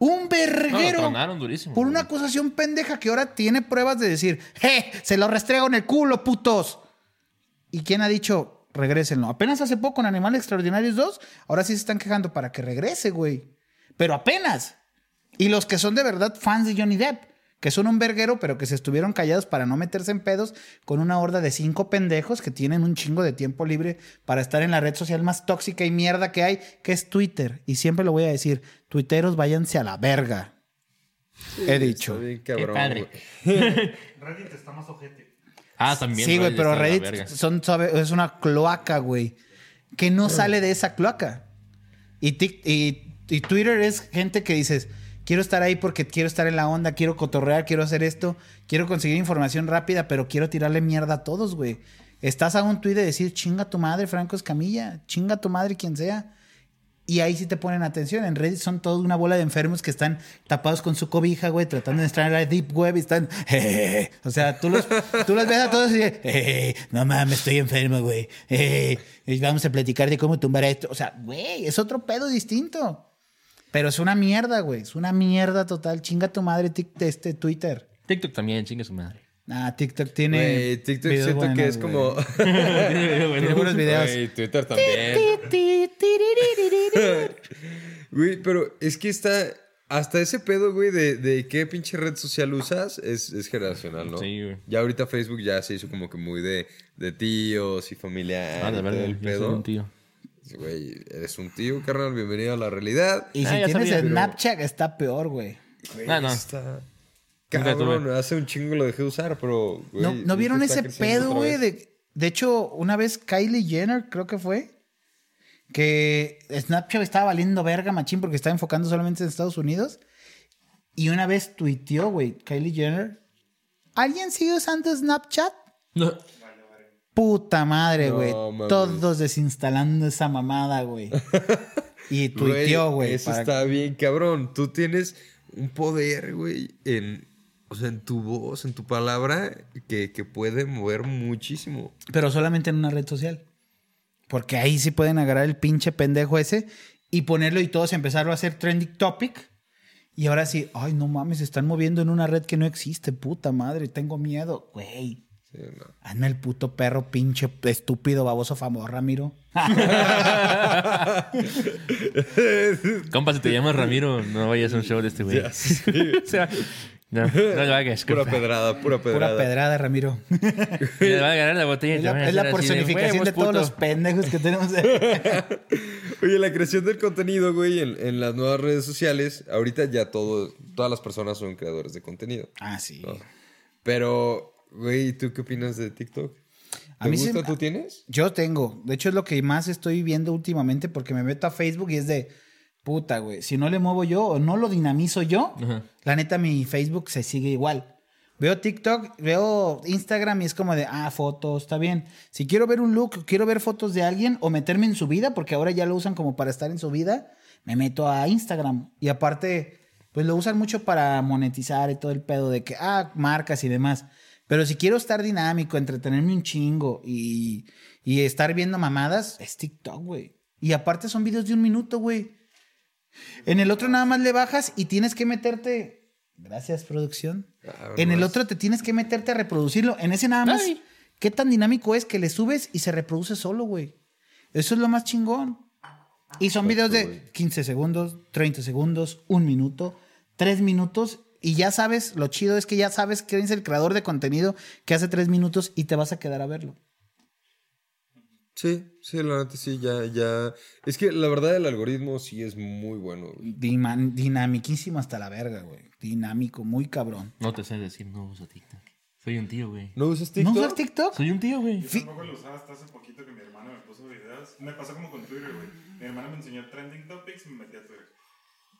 Un No, lo verguero. tronaron durísimo. por una acusación pendeja que ahora tiene pruebas de decir, ¡eh! Se lo restrego en el culo, putos. ¿Y quién ha dicho, regrésenlo? Apenas hace poco en Animales Extraordinarios 2, ahora sí se están quejando para que regrese, güey. Pero apenas. Y los que son de verdad fans de Johnny Depp, que son un verguero, pero que se estuvieron callados para no meterse en pedos con una horda de cinco pendejos que tienen un chingo de tiempo libre para estar en la red social más tóxica y mierda que hay, que es Twitter. Y siempre lo voy a decir, tuiteros váyanse a la verga. He dicho. Bien Qué cabrón, padre. güey. Reddit está más ojete. Ah, también. Sí, güey, pero Reddit son, es una cloaca, güey. Que no sale de esa cloaca. Y, tic- y, y Twitter es gente que dices, quiero estar ahí porque quiero estar en la onda, quiero cotorrear, quiero hacer esto, quiero conseguir información rápida, pero quiero tirarle mierda a todos, güey. Estás a un tuit de decir, chinga tu madre, Franco Escamilla, chinga tu madre, quien sea. Y ahí sí te ponen atención. En Reddit son toda una bola de enfermos que están tapados con su cobija, güey, tratando de entrar en la deep web y están. "Eh". O sea, tú los, tú los ves a todos y "Eh, no mames, estoy enfermo, güey. Y vamos a platicar de cómo tumbar esto. O sea, güey, es otro pedo distinto. Pero es una mierda, güey. Es una mierda total. Chinga tu madre, este Twitter. TikTok también, chingue su madre. Ah, TikTok tiene. Güey, TikTok videos siento que buenos, es güey. como... Tiene buenos videos. Güey, Twitter también. Güey, pero es que está... Hasta ese pedo, güey, de, de qué pinche red social usas es, es generacional, ¿no? Sí, güey. Ya ahorita Facebook ya se hizo como que muy de, de tíos y familiares. Ah, de verdad, el yo soy pedo. un tío. Güey, eres un tío, carnal, bienvenido a la realidad. Y Ah, si ya tienes sabía, pero- Snapchat, está peor, güey. Ah, no. Está... Cabrón, hace un chingo lo dejé de usar, pero... güey, ¿No, ¿no vieron ese pedo, güey? De, de hecho, una vez Kylie Jenner, creo que fue, que Snapchat estaba valiendo verga, machín, porque estaba enfocando solamente en Estados Unidos. Y una vez tuiteó, güey, Kylie Jenner. ¿Alguien sigue usando Snapchat? No. Puta madre, güey. Todos desinstalando esa mamada, güey. Y tuiteó, güey. Eso para- está bien, cabrón. Tú tienes un poder, güey, en, o sea, en tu voz, en tu palabra, que, que puede mover muchísimo. Pero solamente en una red social. Porque ahí sí pueden agarrar el pinche pendejo ese y ponerlo y todos empezaron a hacer trending topic. Y ahora sí, ay, no mames, se están moviendo en una red que no existe, puta madre, tengo miedo. Güey, Sí, no. hazme el puto perro, pinche estúpido, baboso famor, Ramiro. Compa, si te llamas Ramiro, no vayas a un show de este güey. Ya, sí. o sea, no, no lo hagas, Pura compa. pedrada, pura pedrada. Pura pedrada, Ramiro. Le va a ganar la botella Es la, es personificación de, todos los pendejos que tenemos. Oye, la creación del contenido, güey, en, en las nuevas redes sociales, ahorita ya todo, todas las personas son creadores de contenido. ah, sí. ¿no? Pero, güey, ¿tú qué opinas de TikTok? ¿Te A mí gusta? ¿Tú tienes? Yo tengo. De hecho, es lo que más estoy viendo últimamente porque me meto a Facebook y es de puta, güey. Si no le muevo yo o no lo dinamizo yo, Ajá. la neta, mi Facebook se sigue igual. Veo TikTok, veo Instagram y es como de, ah, fotos, está bien. Si quiero ver un look, quiero ver fotos de alguien o meterme en su vida, porque ahora ya lo usan como para estar en su vida, me meto a Instagram. Y aparte, pues lo usan mucho para monetizar y todo el pedo de que, ah, marcas y demás. Pero si quiero estar dinámico, entretenerme un chingo y, y estar viendo mamadas, es TikTok, güey. Y aparte son videos de un minuto, güey. En el otro nada más le bajas y tienes que meterte. Gracias, producción. Ah, en el otro te tienes que meterte a reproducirlo. En ese nada más Ay. ¿Qué tan dinámico es que le subes y se reproduce solo, güey? Eso es lo más chingón. Y son videos de 15 segundos, 30 segundos, un minuto, tres minutos. Y ya sabes, lo chido es que ya sabes quién es el creador de contenido que hace tres minutos y te vas a quedar a verlo. Sí, sí, la neta sí, ya, ya. Es que la verdad el algoritmo sí es muy bueno. dinamiquísimo hasta la verga, güey. Dinámico, muy cabrón. No te sé decir, no uso TikTok. Soy un tío, güey. ¿No usas ¿No TikTok? usas TikTok? Soy un tío, güey. Fi- Tampoco lo usaba hasta hace poquito que mi hermano me puso videos. Me pasó como con Twitter, güey. Mi hermano me enseñó trending topics y me metí a Twitter.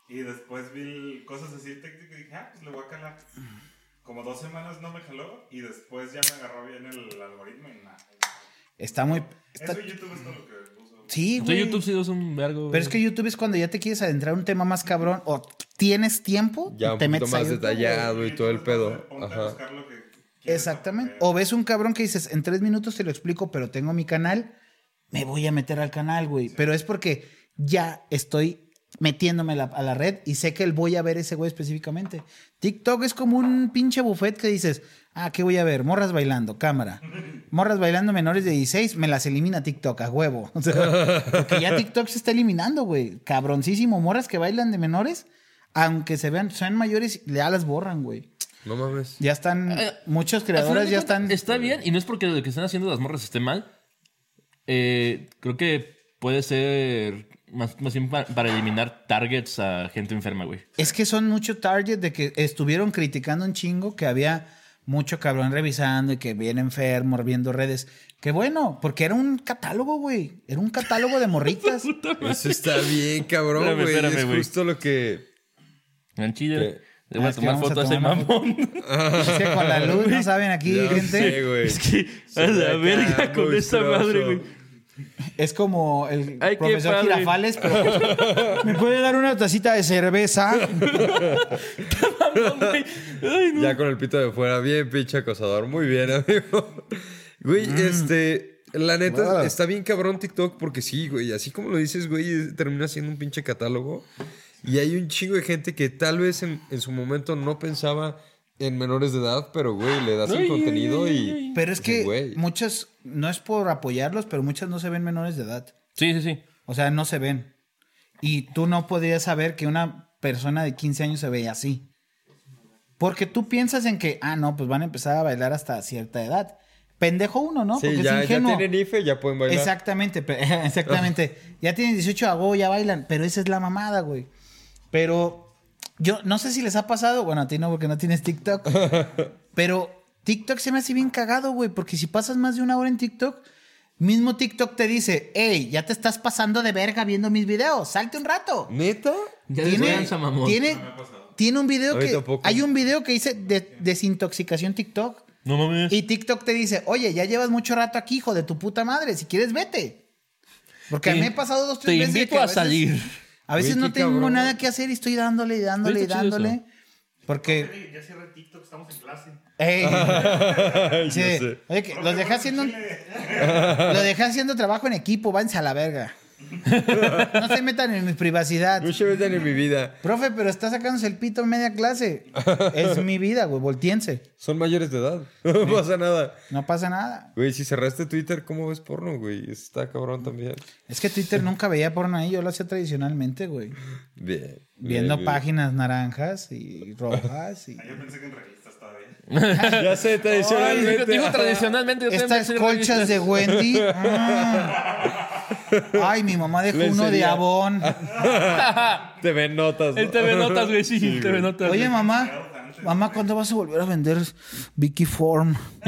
Y después vi cosas así TikTok y dije, ah, pues le voy a calar. Como dos semanas no me jaló y después ya me agarró bien el algoritmo y nada. Está muy... está- Eso YouTube es todo lo que. Sí, Soy güey. YouTube sí es un vergo. Pero es que YouTube es cuando ya te quieres adentrar a un tema más cabrón o tienes tiempo, Ya un te poquito metes a más YouTube. detallado y todo el pedo. A Ajá. buscar lo que quieres Exactamente. O ves un cabrón que dices, en tres minutos te lo explico, pero tengo mi canal, me voy a meter al canal, güey. Pero es porque ya estoy metiéndome la- a la red y sé que él voy a ver ese güey específicamente. TikTok es como un pinche buffet que dices, ah, ¿qué voy a ver? Morras bailando, cámara. Morras bailando menores de 16, me las elimina TikTok, a huevo. O sea, porque ya TikTok se está eliminando, güey. Cabroncísimo. Morras que bailan de menores, aunque se vean, sean mayores, ya las borran, güey. No mames. Ya están, Eh, muchos creadores ya están... Está bien, y no es porque lo que están haciendo las morras esté mal. Eh, creo que puede ser más, más bien pa- para, eliminar targets a gente enferma, güey. Es que son mucho target de que estuvieron criticando un chingo que había mucho cabrón revisando y que bien enfermo, viendo redes. Que bueno, porque era un catálogo, güey. Era un catálogo de morritas. Eso está bien, cabrón, Espérame, güey. espérame, Es güey. justo lo que. Chile, ¿Qué? le voy Ah, a tomar vamos a foto a ese tomar una mamón. es que con la luz, no saben aquí, Ya gente. sé, güey. Es que Se a la verga con esa madre, güey. Es como el Ay, qué profesor. Girafales, pero ¿me puede dar una tacita de cerveza? Ay, no. Ya con el pito de fuera, bien pinche acosador. Muy bien, amigo. Güey, Mm. este. La neta, está bien cabrón TikTok porque sí, güey. Así como lo dices, güey, termina siendo un pinche catálogo. Y hay un chingo de gente que tal vez en, en su momento no pensaba en menores de edad, pero, güey, le das Ay, el ay, contenido ay, y. Pero es que Güey. muchas, no es por apoyarlos, pero muchas no se ven menores de edad. Sí, sí, sí. O sea, no se ven. Y tú no podrías saber que una persona de 15 años se veía así. Porque tú piensas en que, ah, no, pues van a empezar a bailar hasta cierta edad. Pendejo uno, ¿no? Sí, Porque ya, es ya ingenuo. tienen IFE, ya pueden bailar. Exactamente, exactamente. ya tienen 18 a ya bailan, pero esa es la mamada, güey. Pero yo no sé si les ha pasado, bueno, a ti no porque no tienes TikTok, pero TikTok se me hace bien cagado, güey, porque si pasas más de una hora en TikTok, mismo TikTok te dice, hey, ya te estás pasando de verga viendo mis videos, salte un rato. ¿Neta? Ya Tiene, mamón. tiene, tiene un video que, tampoco. hay un video que dice de- desintoxicación TikTok. No mames. Y TikTok te dice, oye, ya llevas mucho rato aquí, hijo de tu puta madre. Si quieres, vete. Porque a mí me ha pasado dos, tres Te veces. invito que a veces- salir. A veces no tengo cabrón. nada que hacer y estoy dándole y dándole y dándole. Porque. Ya cierra TikTok, estamos en clase. ey, sí, oye, que los dejé haciendo. Lo dejé haciendo trabajo en equipo, váyanse a la verga. No se metan en mi privacidad. No se metan en mi vida. Profe, pero está sacándose el pito en media clase. Es mi vida, güey, voltiense. Son mayores de edad. No pasa nada. No pasa nada. Güey, si cerraste Twitter, ¿cómo ves porno, güey? Está cabrón también. Es que Twitter nunca veía porno ahí, yo lo hacía tradicionalmente, güey. Bien. Viendo bien, páginas naranjas y rojas y Ah, Yo pensé que en revistas todavía. bien. Ya sé, Ay, tradicionalmente. digo, digo tradicionalmente. yo estas colchas de Wendy. Mm. Ay, mi mamá dejó uno de Lencería. Avon. Te ven notas. ¿no? El TV Notas, güey, sí, TV Notas. Oye, güey. mamá, mamá, ¿cuándo vas a volver a vender Vicky Form?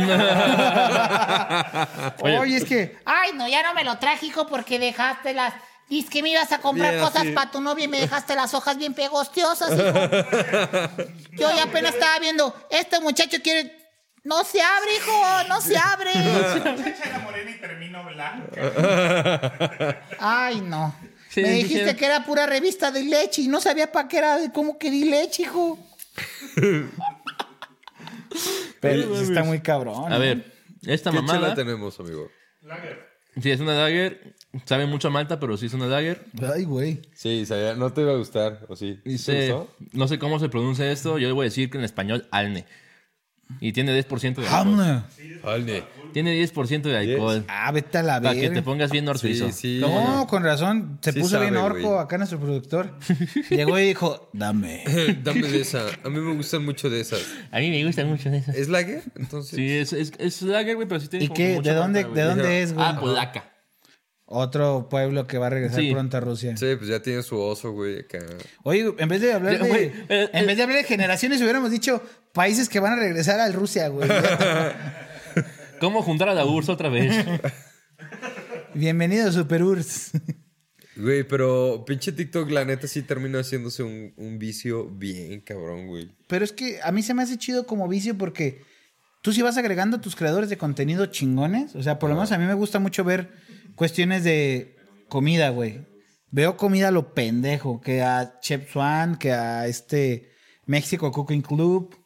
Oye. Oye, es que Ay, no, ya no me lo traje, hijo, porque dejaste las. Dice que me ibas a comprar cosas para tu novia y me dejaste las hojas bien pegostiosas, hijo. Yo ya apenas estaba viendo, este muchacho quiere. No se abre, hijo, no se abre. Muchacha era morena y termino blanca. Ay, no. Sí, me dijiste que era pura revista de leche y no sabía para qué era, de cómo que di leche, hijo. pero está muy cabrón. A ¿eh? ver, esta ¿Qué mamada. tenemos, amigo? Lager. Sí, es una dagger. Sabe mucho a malta, pero sí es una dagger. Ay, güey. Sí, sabía, no te iba a gustar, ¿o sí? ¿Sí te Dice, gustó? no sé cómo se pronuncia esto. Yo le voy a decir que en español, alne. Y tiene 10% de alcohol. Hamne. Alne. Tiene 10% de alcohol. Ah, vete a la Para que te verga. pongas bien norsuizo. Sí, sí. ¿Cómo No, no? con razón. Se Sí puso bien sabe, orco güey. acá nuestro productor. Llegó y dijo, dame. Dame de esa. A mí me gustan mucho de esas. A mí me gusta mucho eso. ¿Es lager? Entonces. Sí, es, es, es lager, güey, pero sí tiene ¿Y como qué? mucha ¿De dónde, marca, ¿de dónde es, güey? Ah, polaca. Otro pueblo que va a regresar Sí. pronto a Rusia. Sí, pues ya tiene su oso, güey, acá. Oye, en vez de hablar de, güey, eh, en eh. vez de hablar de generaciones, hubiéramos dicho países que van a regresar a Rusia, güey. ¿Cómo juntar a la URSS otra vez? Bienvenido, Super URSS. Güey, pero pinche TikTok, la neta, sí termina haciéndose un, un vicio bien cabrón, güey. Pero es que a mí se me hace chido como vicio porque tú sí vas agregando a tus creadores de contenido chingones. O sea, por lo menos a mí me gusta mucho ver cuestiones de comida, güey. Veo comida a lo pendejo, que a Chef Swan, que a este México Cooking Club,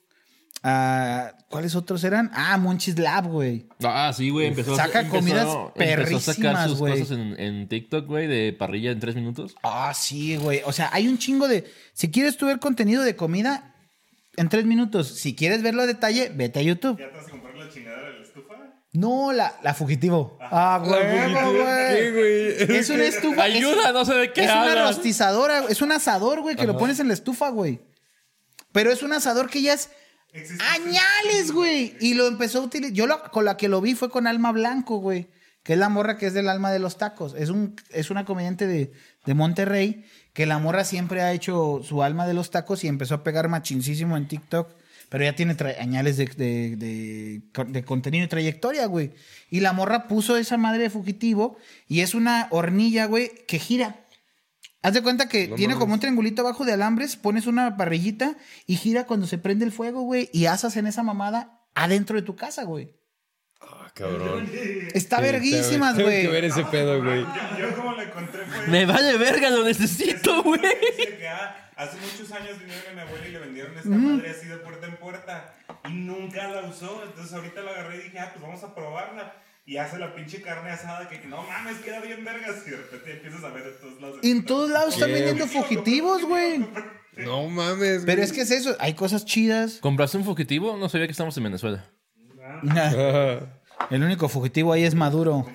a... ¿Cuáles otros eran? Ah, Monchis Lab, güey. Ah, sí, güey. Empezó, Saca empezó- comidas empezó a sacar perrísimas, sus güey. cosas en, en TikTok, güey, de parrilla en tres minutos. Ah, sí, güey. O sea, hay un chingo de... Si quieres tú ver contenido de comida en tres minutos, si quieres verlo a detalle, vete a YouTube. ¿Ya te vas a comprar la chingadera de la estufa? No, la, la fugitivo. Ah, güey, ¿Qué, güey. güey? Es una estufa. es- Ayuda, no sé de qué Es una rostizadora, es un asador, güey, que lo pones en la estufa, güey. Pero es un asador que ya es Existe. añales, güey. Y lo empezó a utilizar. Yo lo- con la que lo vi fue con Alma Blanco, güey. Que es la morra que es del alma de los tacos. Es, un, es una comediante de, de Monterrey que la morra siempre ha hecho su alma de los tacos y empezó a pegar machincísimo en TikTok. Pero ya tiene añales de, de- de- de contenido y trayectoria, güey. Y la morra puso esa madre de fugitivo y es una hornilla, güey, que gira. Haz de cuenta que No tiene mames. como un triangulito abajo de alambres, pones una parrillita y gira cuando se prende el fuego, güey, y asas en esa mamada adentro de tu casa, güey. Ah, cabrón. Está Sí, verguísimas, tengo que güey. ver ese pedo, güey. Yo, yo como lo encontré fue... Me vale verga, lo necesito, güey. Hace muchos años vinieron a mi abuela y le vendieron esta madre así de puerta en puerta y nunca la usó. Entonces ahorita la agarré y dije, ah, pues vamos a probarla. Y hace la pinche carne asada que no mames, queda bien vergas. Y de repente empiezas a ver en todos lados. Y en todos lados están vendiendo fugitivos, güey. No mames, Pero güey. es que es eso, hay cosas chidas. ¿Compraste un fugitivo? No sabía que estamos en Venezuela. El único fugitivo ahí es Maduro.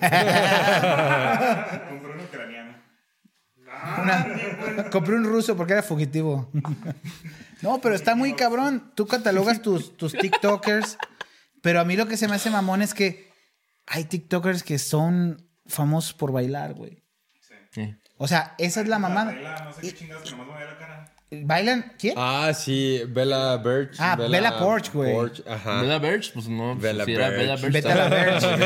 Compré un ucraniano. Una- compré un ruso porque era fugitivo. No, pero está muy cabrón. Tú catalogas tus, tus TikTokers. Pero a mí lo que se me hace mamón es que hay TikTokers que son famosos por bailar, güey. Sí. O sea, esa es la mamada. No sé qué chingados que nomás me la cara. ¿Bailan? ¿Quién? Ah, sí, Bella Birch. Ah, Bella Porch, güey. ajá. ¿Bella Birch? Pues no. pues, Bella si era Birch. Bella Birch. Vete a la estaba-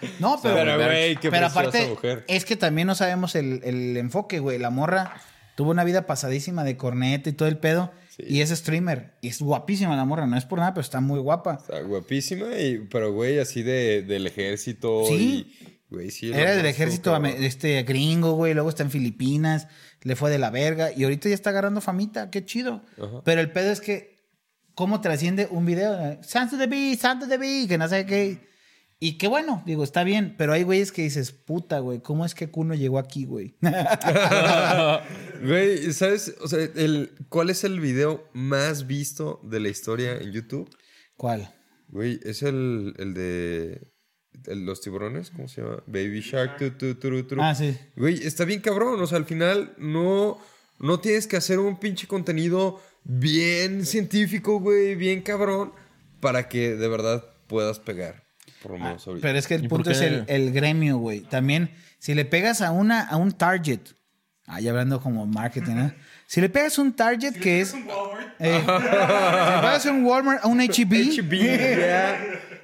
Birch. No, pero, Pero, güey, qué pero aparte, mujer. es que también no sabemos el, el enfoque, güey. La morra tuvo una vida pasadísima de corneta y todo el pedo. Y es streamer. Y es guapísima la morra. No es por nada, pero está muy guapa. Está guapísima, y, pero güey, así de, del ejército. Sí. y- güey, sí. Era del ejército este gringo, güey. Luego está en Filipinas. Le fue de la verga. Y ahorita ya está agarrando famita. Qué chido. Pero el pedo es que, ¿cómo trasciende un video? Santo de B, Santo de B, que no sé qué. Y qué bueno, digo, está bien. Pero hay güeyes que dices, puta, güey, ¿cómo es que Kuno llegó aquí, güey? Güey, ¿sabes? O sea, el, ¿cuál es el video más visto de la historia en YouTube? ¿Cuál? Güey, es el, el de los tiburones, ¿cómo se llama? Baby Shark, tu, tu, turu, turu. Ah, sí. Güey, está bien cabrón. O sea, al final no, no tienes que hacer un pinche contenido bien científico, güey, bien cabrón, para que de verdad puedas pegar. Por lo menos ahorita. Pero es que el ¿Y por punto es el, el gremio, güey. También, si le pegas a una a un target, ah, ya hablando como marketing, ¿eh? Si le pegas un target que es. Es un Walmart. eh, si le pegas a un Walmart, a un HB. HB, ya.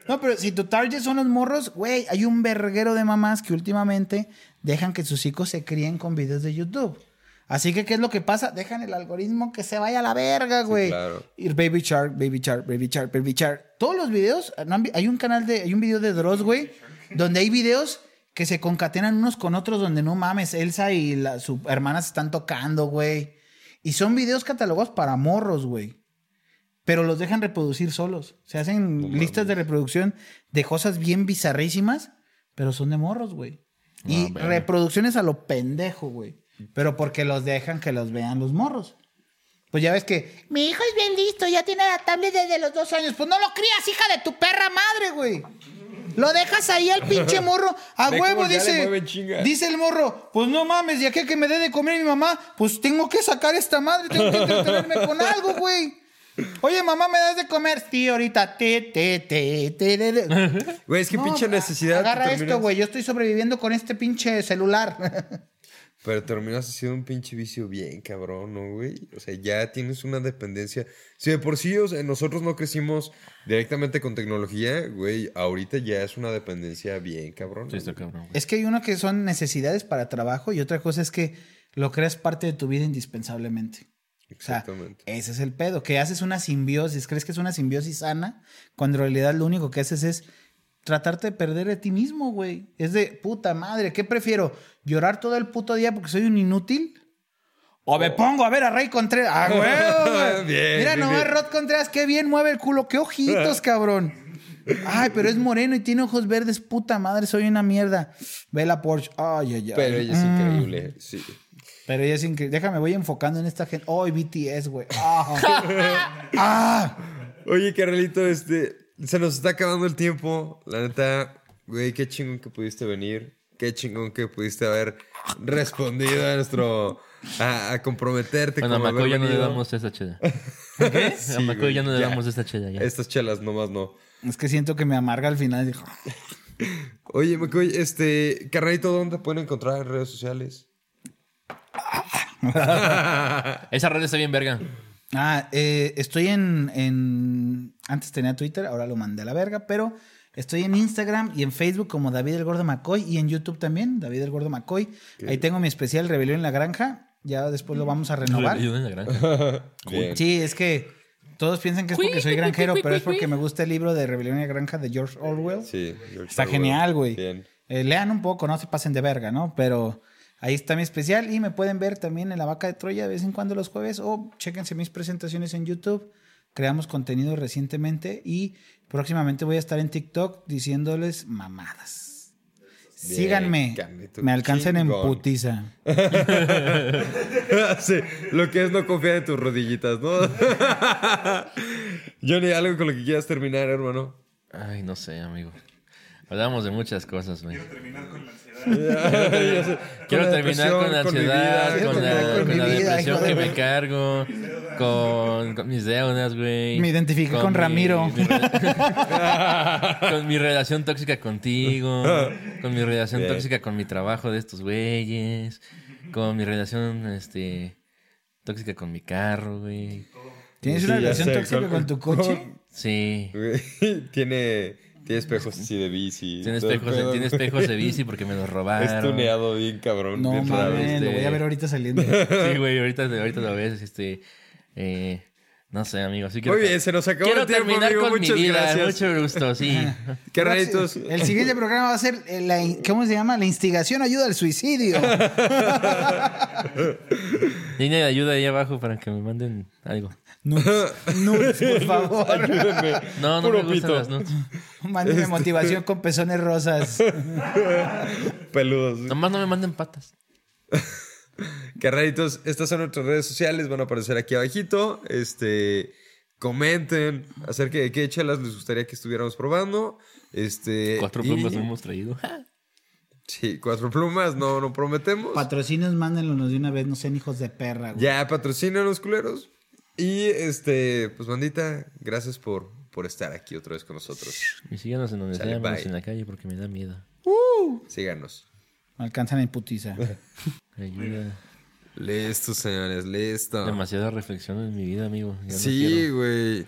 No, pero si tu target son los morros, güey, hay un verguero de mamás que últimamente dejan que sus hijos se críen con videos de YouTube. Así que, ¿qué es lo que pasa? Dejan el algoritmo que se vaya a la verga, güey. claro. Ir Baby Shark, Baby Shark, Baby Shark, Baby Shark. Todos los videos, ¿no han vi- hay un canal de, hay un video de Dross, güey, donde hay videos que se concatenan unos con otros donde no mames, Elsa y la, su hermana se están tocando, güey. Y son videos catalogados para morros, güey. Pero los dejan reproducir solos. Se hacen listas de reproducción de cosas bien bizarrísimas, pero son de morros, güey. y reproducciones a lo pendejo, güey. Pero porque los dejan que los vean los morros. Pues ya ves que mi hijo es bien listo, ya tiene la tablet desde los dos años. Pues no lo crías, hija de tu perra madre, güey. Lo dejas ahí al pinche morro. A huevo, dice. Dice el morro, pues no mames, ya que que me dé de comer mi mamá, pues tengo que sacar esta madre, tengo que entretenerme con algo, güey. Oye, mamá, ¿me das de comer? Sí, ahorita. Te, te, te, te, te, te. Güey, es que No, pinche necesidad. Agarra esto, güey. Yo estoy sobreviviendo con este pinche celular. Pero terminas haciendo un pinche vicio bien cabrón, ¿no, güey? O sea, ya tienes una dependencia. Si de por sí, o sea, nosotros no crecimos directamente con tecnología, güey, ahorita ya es una dependencia bien cabrón. Sí, está cabrón. güey. es que hay uno que son necesidades para trabajo y otra cosa es que lo creas parte de tu vida indispensablemente. O sea, Exactamente. ese es el pedo, que haces una simbiosis, crees que es una simbiosis sana, cuando en realidad lo único que haces es tratarte de perder de ti mismo, güey. Es de puta madre, ¿qué prefiero? ¿Llorar todo el puto día porque soy un inútil? O me pongo a ver a Rey Contreras. ¡Ah, güey! güey! Bien, Mira bien, nomás, bien. Rod Contreras, qué bien mueve el culo, qué ojitos, cabrón. Ay, pero es moreno y tiene ojos verdes, puta madre, soy una mierda. Ve la Porsche. Ay, ay, ay. Pero ella es Mm. increíble, sí. Pero ella es increíble. Déjame, voy enfocando en esta gente. ¡Ay, BTS, güey! ¡Ah! ¡Ah! Oye, Carlito, este, se nos está acabando el tiempo. La neta, güey, qué chingón que pudiste venir. Qué chingón que pudiste haber respondido a nuestro... A, a comprometerte Bueno, a como haber Macoy ya no le damos esta chela. a Sí, Macoy ya no le ya. damos esta chela. Ya. Estas chelas nomás no. Es que siento que me amarga al final. Dijo, Oye, McCoy, este, carnalito, ¿dónde te pueden encontrar en redes sociales? Esa red está bien verga. Ah, eh, estoy en, en- Antes tenía Twitter, ahora lo mandé a la verga, pero estoy en Instagram y en Facebook como David el Gordo McCoy y en YouTube también, David el Gordo McCoy. Ahí tengo mi especial Rebelión en la Granja. Ya después lo vamos a renovar. Yo en la granja. Sí, es que todos piensan que es porque soy granjero, pero es porque me gusta el libro de Rebelión en la Granja de George Orwell. Sí. George Está Orwell. genial, güey. Eh, lean un poco, no se pasen de verga, ¿no? Pero ahí está mi especial y me pueden ver también en La Vaca de Troya de vez en cuando los jueves o chéquense mis presentaciones en YouTube. Creamos contenido recientemente y próximamente voy a estar en TikTok diciéndoles mamadas. Bien, Síganme. Me alcanzan en putiza. sí, lo que es no confiar en tus rodillitas, ¿no? Johnny, algo con lo que quieras terminar, hermano. Ay, no sé, amigo. Hablamos de muchas cosas, güey. Quiero terminar con la ansiedad. Quiero terminar con la ansiedad, con, la, con depresión que me cargo, con, con mis deudas, güey. Me identifiqué con mi- Ramiro. mi con mi relación tóxica contigo, con mi relación Bien. tóxica con mi trabajo de estos güeyes, con mi relación este tóxica con mi carro, güey. ¿Tienes Sí, una relación sé, tóxica con- con tu coche? Sí. Tiene, tiene espejos así de bici. Tiene espejos, pedo, tiene güey. espejos de bici porque me los robaron. Es tuneado bien cabrón. No bien lo este- voy a ver ahorita saliendo. Sí, güey, ahorita, ahorita lo ves, este, eh, no sé, amigo. Sí quiero Muy bien, se nos acabó Quiero el tiempo, terminar amigo. con Muchas mi vida, gracias. mucho gusto, sí. Carnalitos. El siguiente programa va a ser eh, la, ¿cómo se llama? La instigación ayuda al suicidio. Línea de ayuda ahí abajo para que me manden algo. Nudes, nudes, por favor. Ayúdenme. No, no Puro me gustan pito. las nudes. Mándenme motivación con pezones rosas. Peludos. Nomás no me manden patas. Carnalitos, estas son nuestras redes sociales, van a aparecer aquí abajito. Este, comenten acerca de qué chelas les gustaría que estuviéramos probando. Este, Cuatro y- plumas no hemos traído. Sí, cuatro plumas, no, no prometemos. Patrocinios, mándenlos de una vez, no sean hijos de perra, güey. Ya patrocinan los culeros. Y este, pues bandita, gracias por, por estar aquí otra vez con nosotros. Y síganos en donde sea, menos en la calle porque me da miedo. Síganos. Me alcanzan en putiza. Ayuda. Listo, señores, listo. Demasiada reflexión en mi vida, amigo. Ya Sí, güey.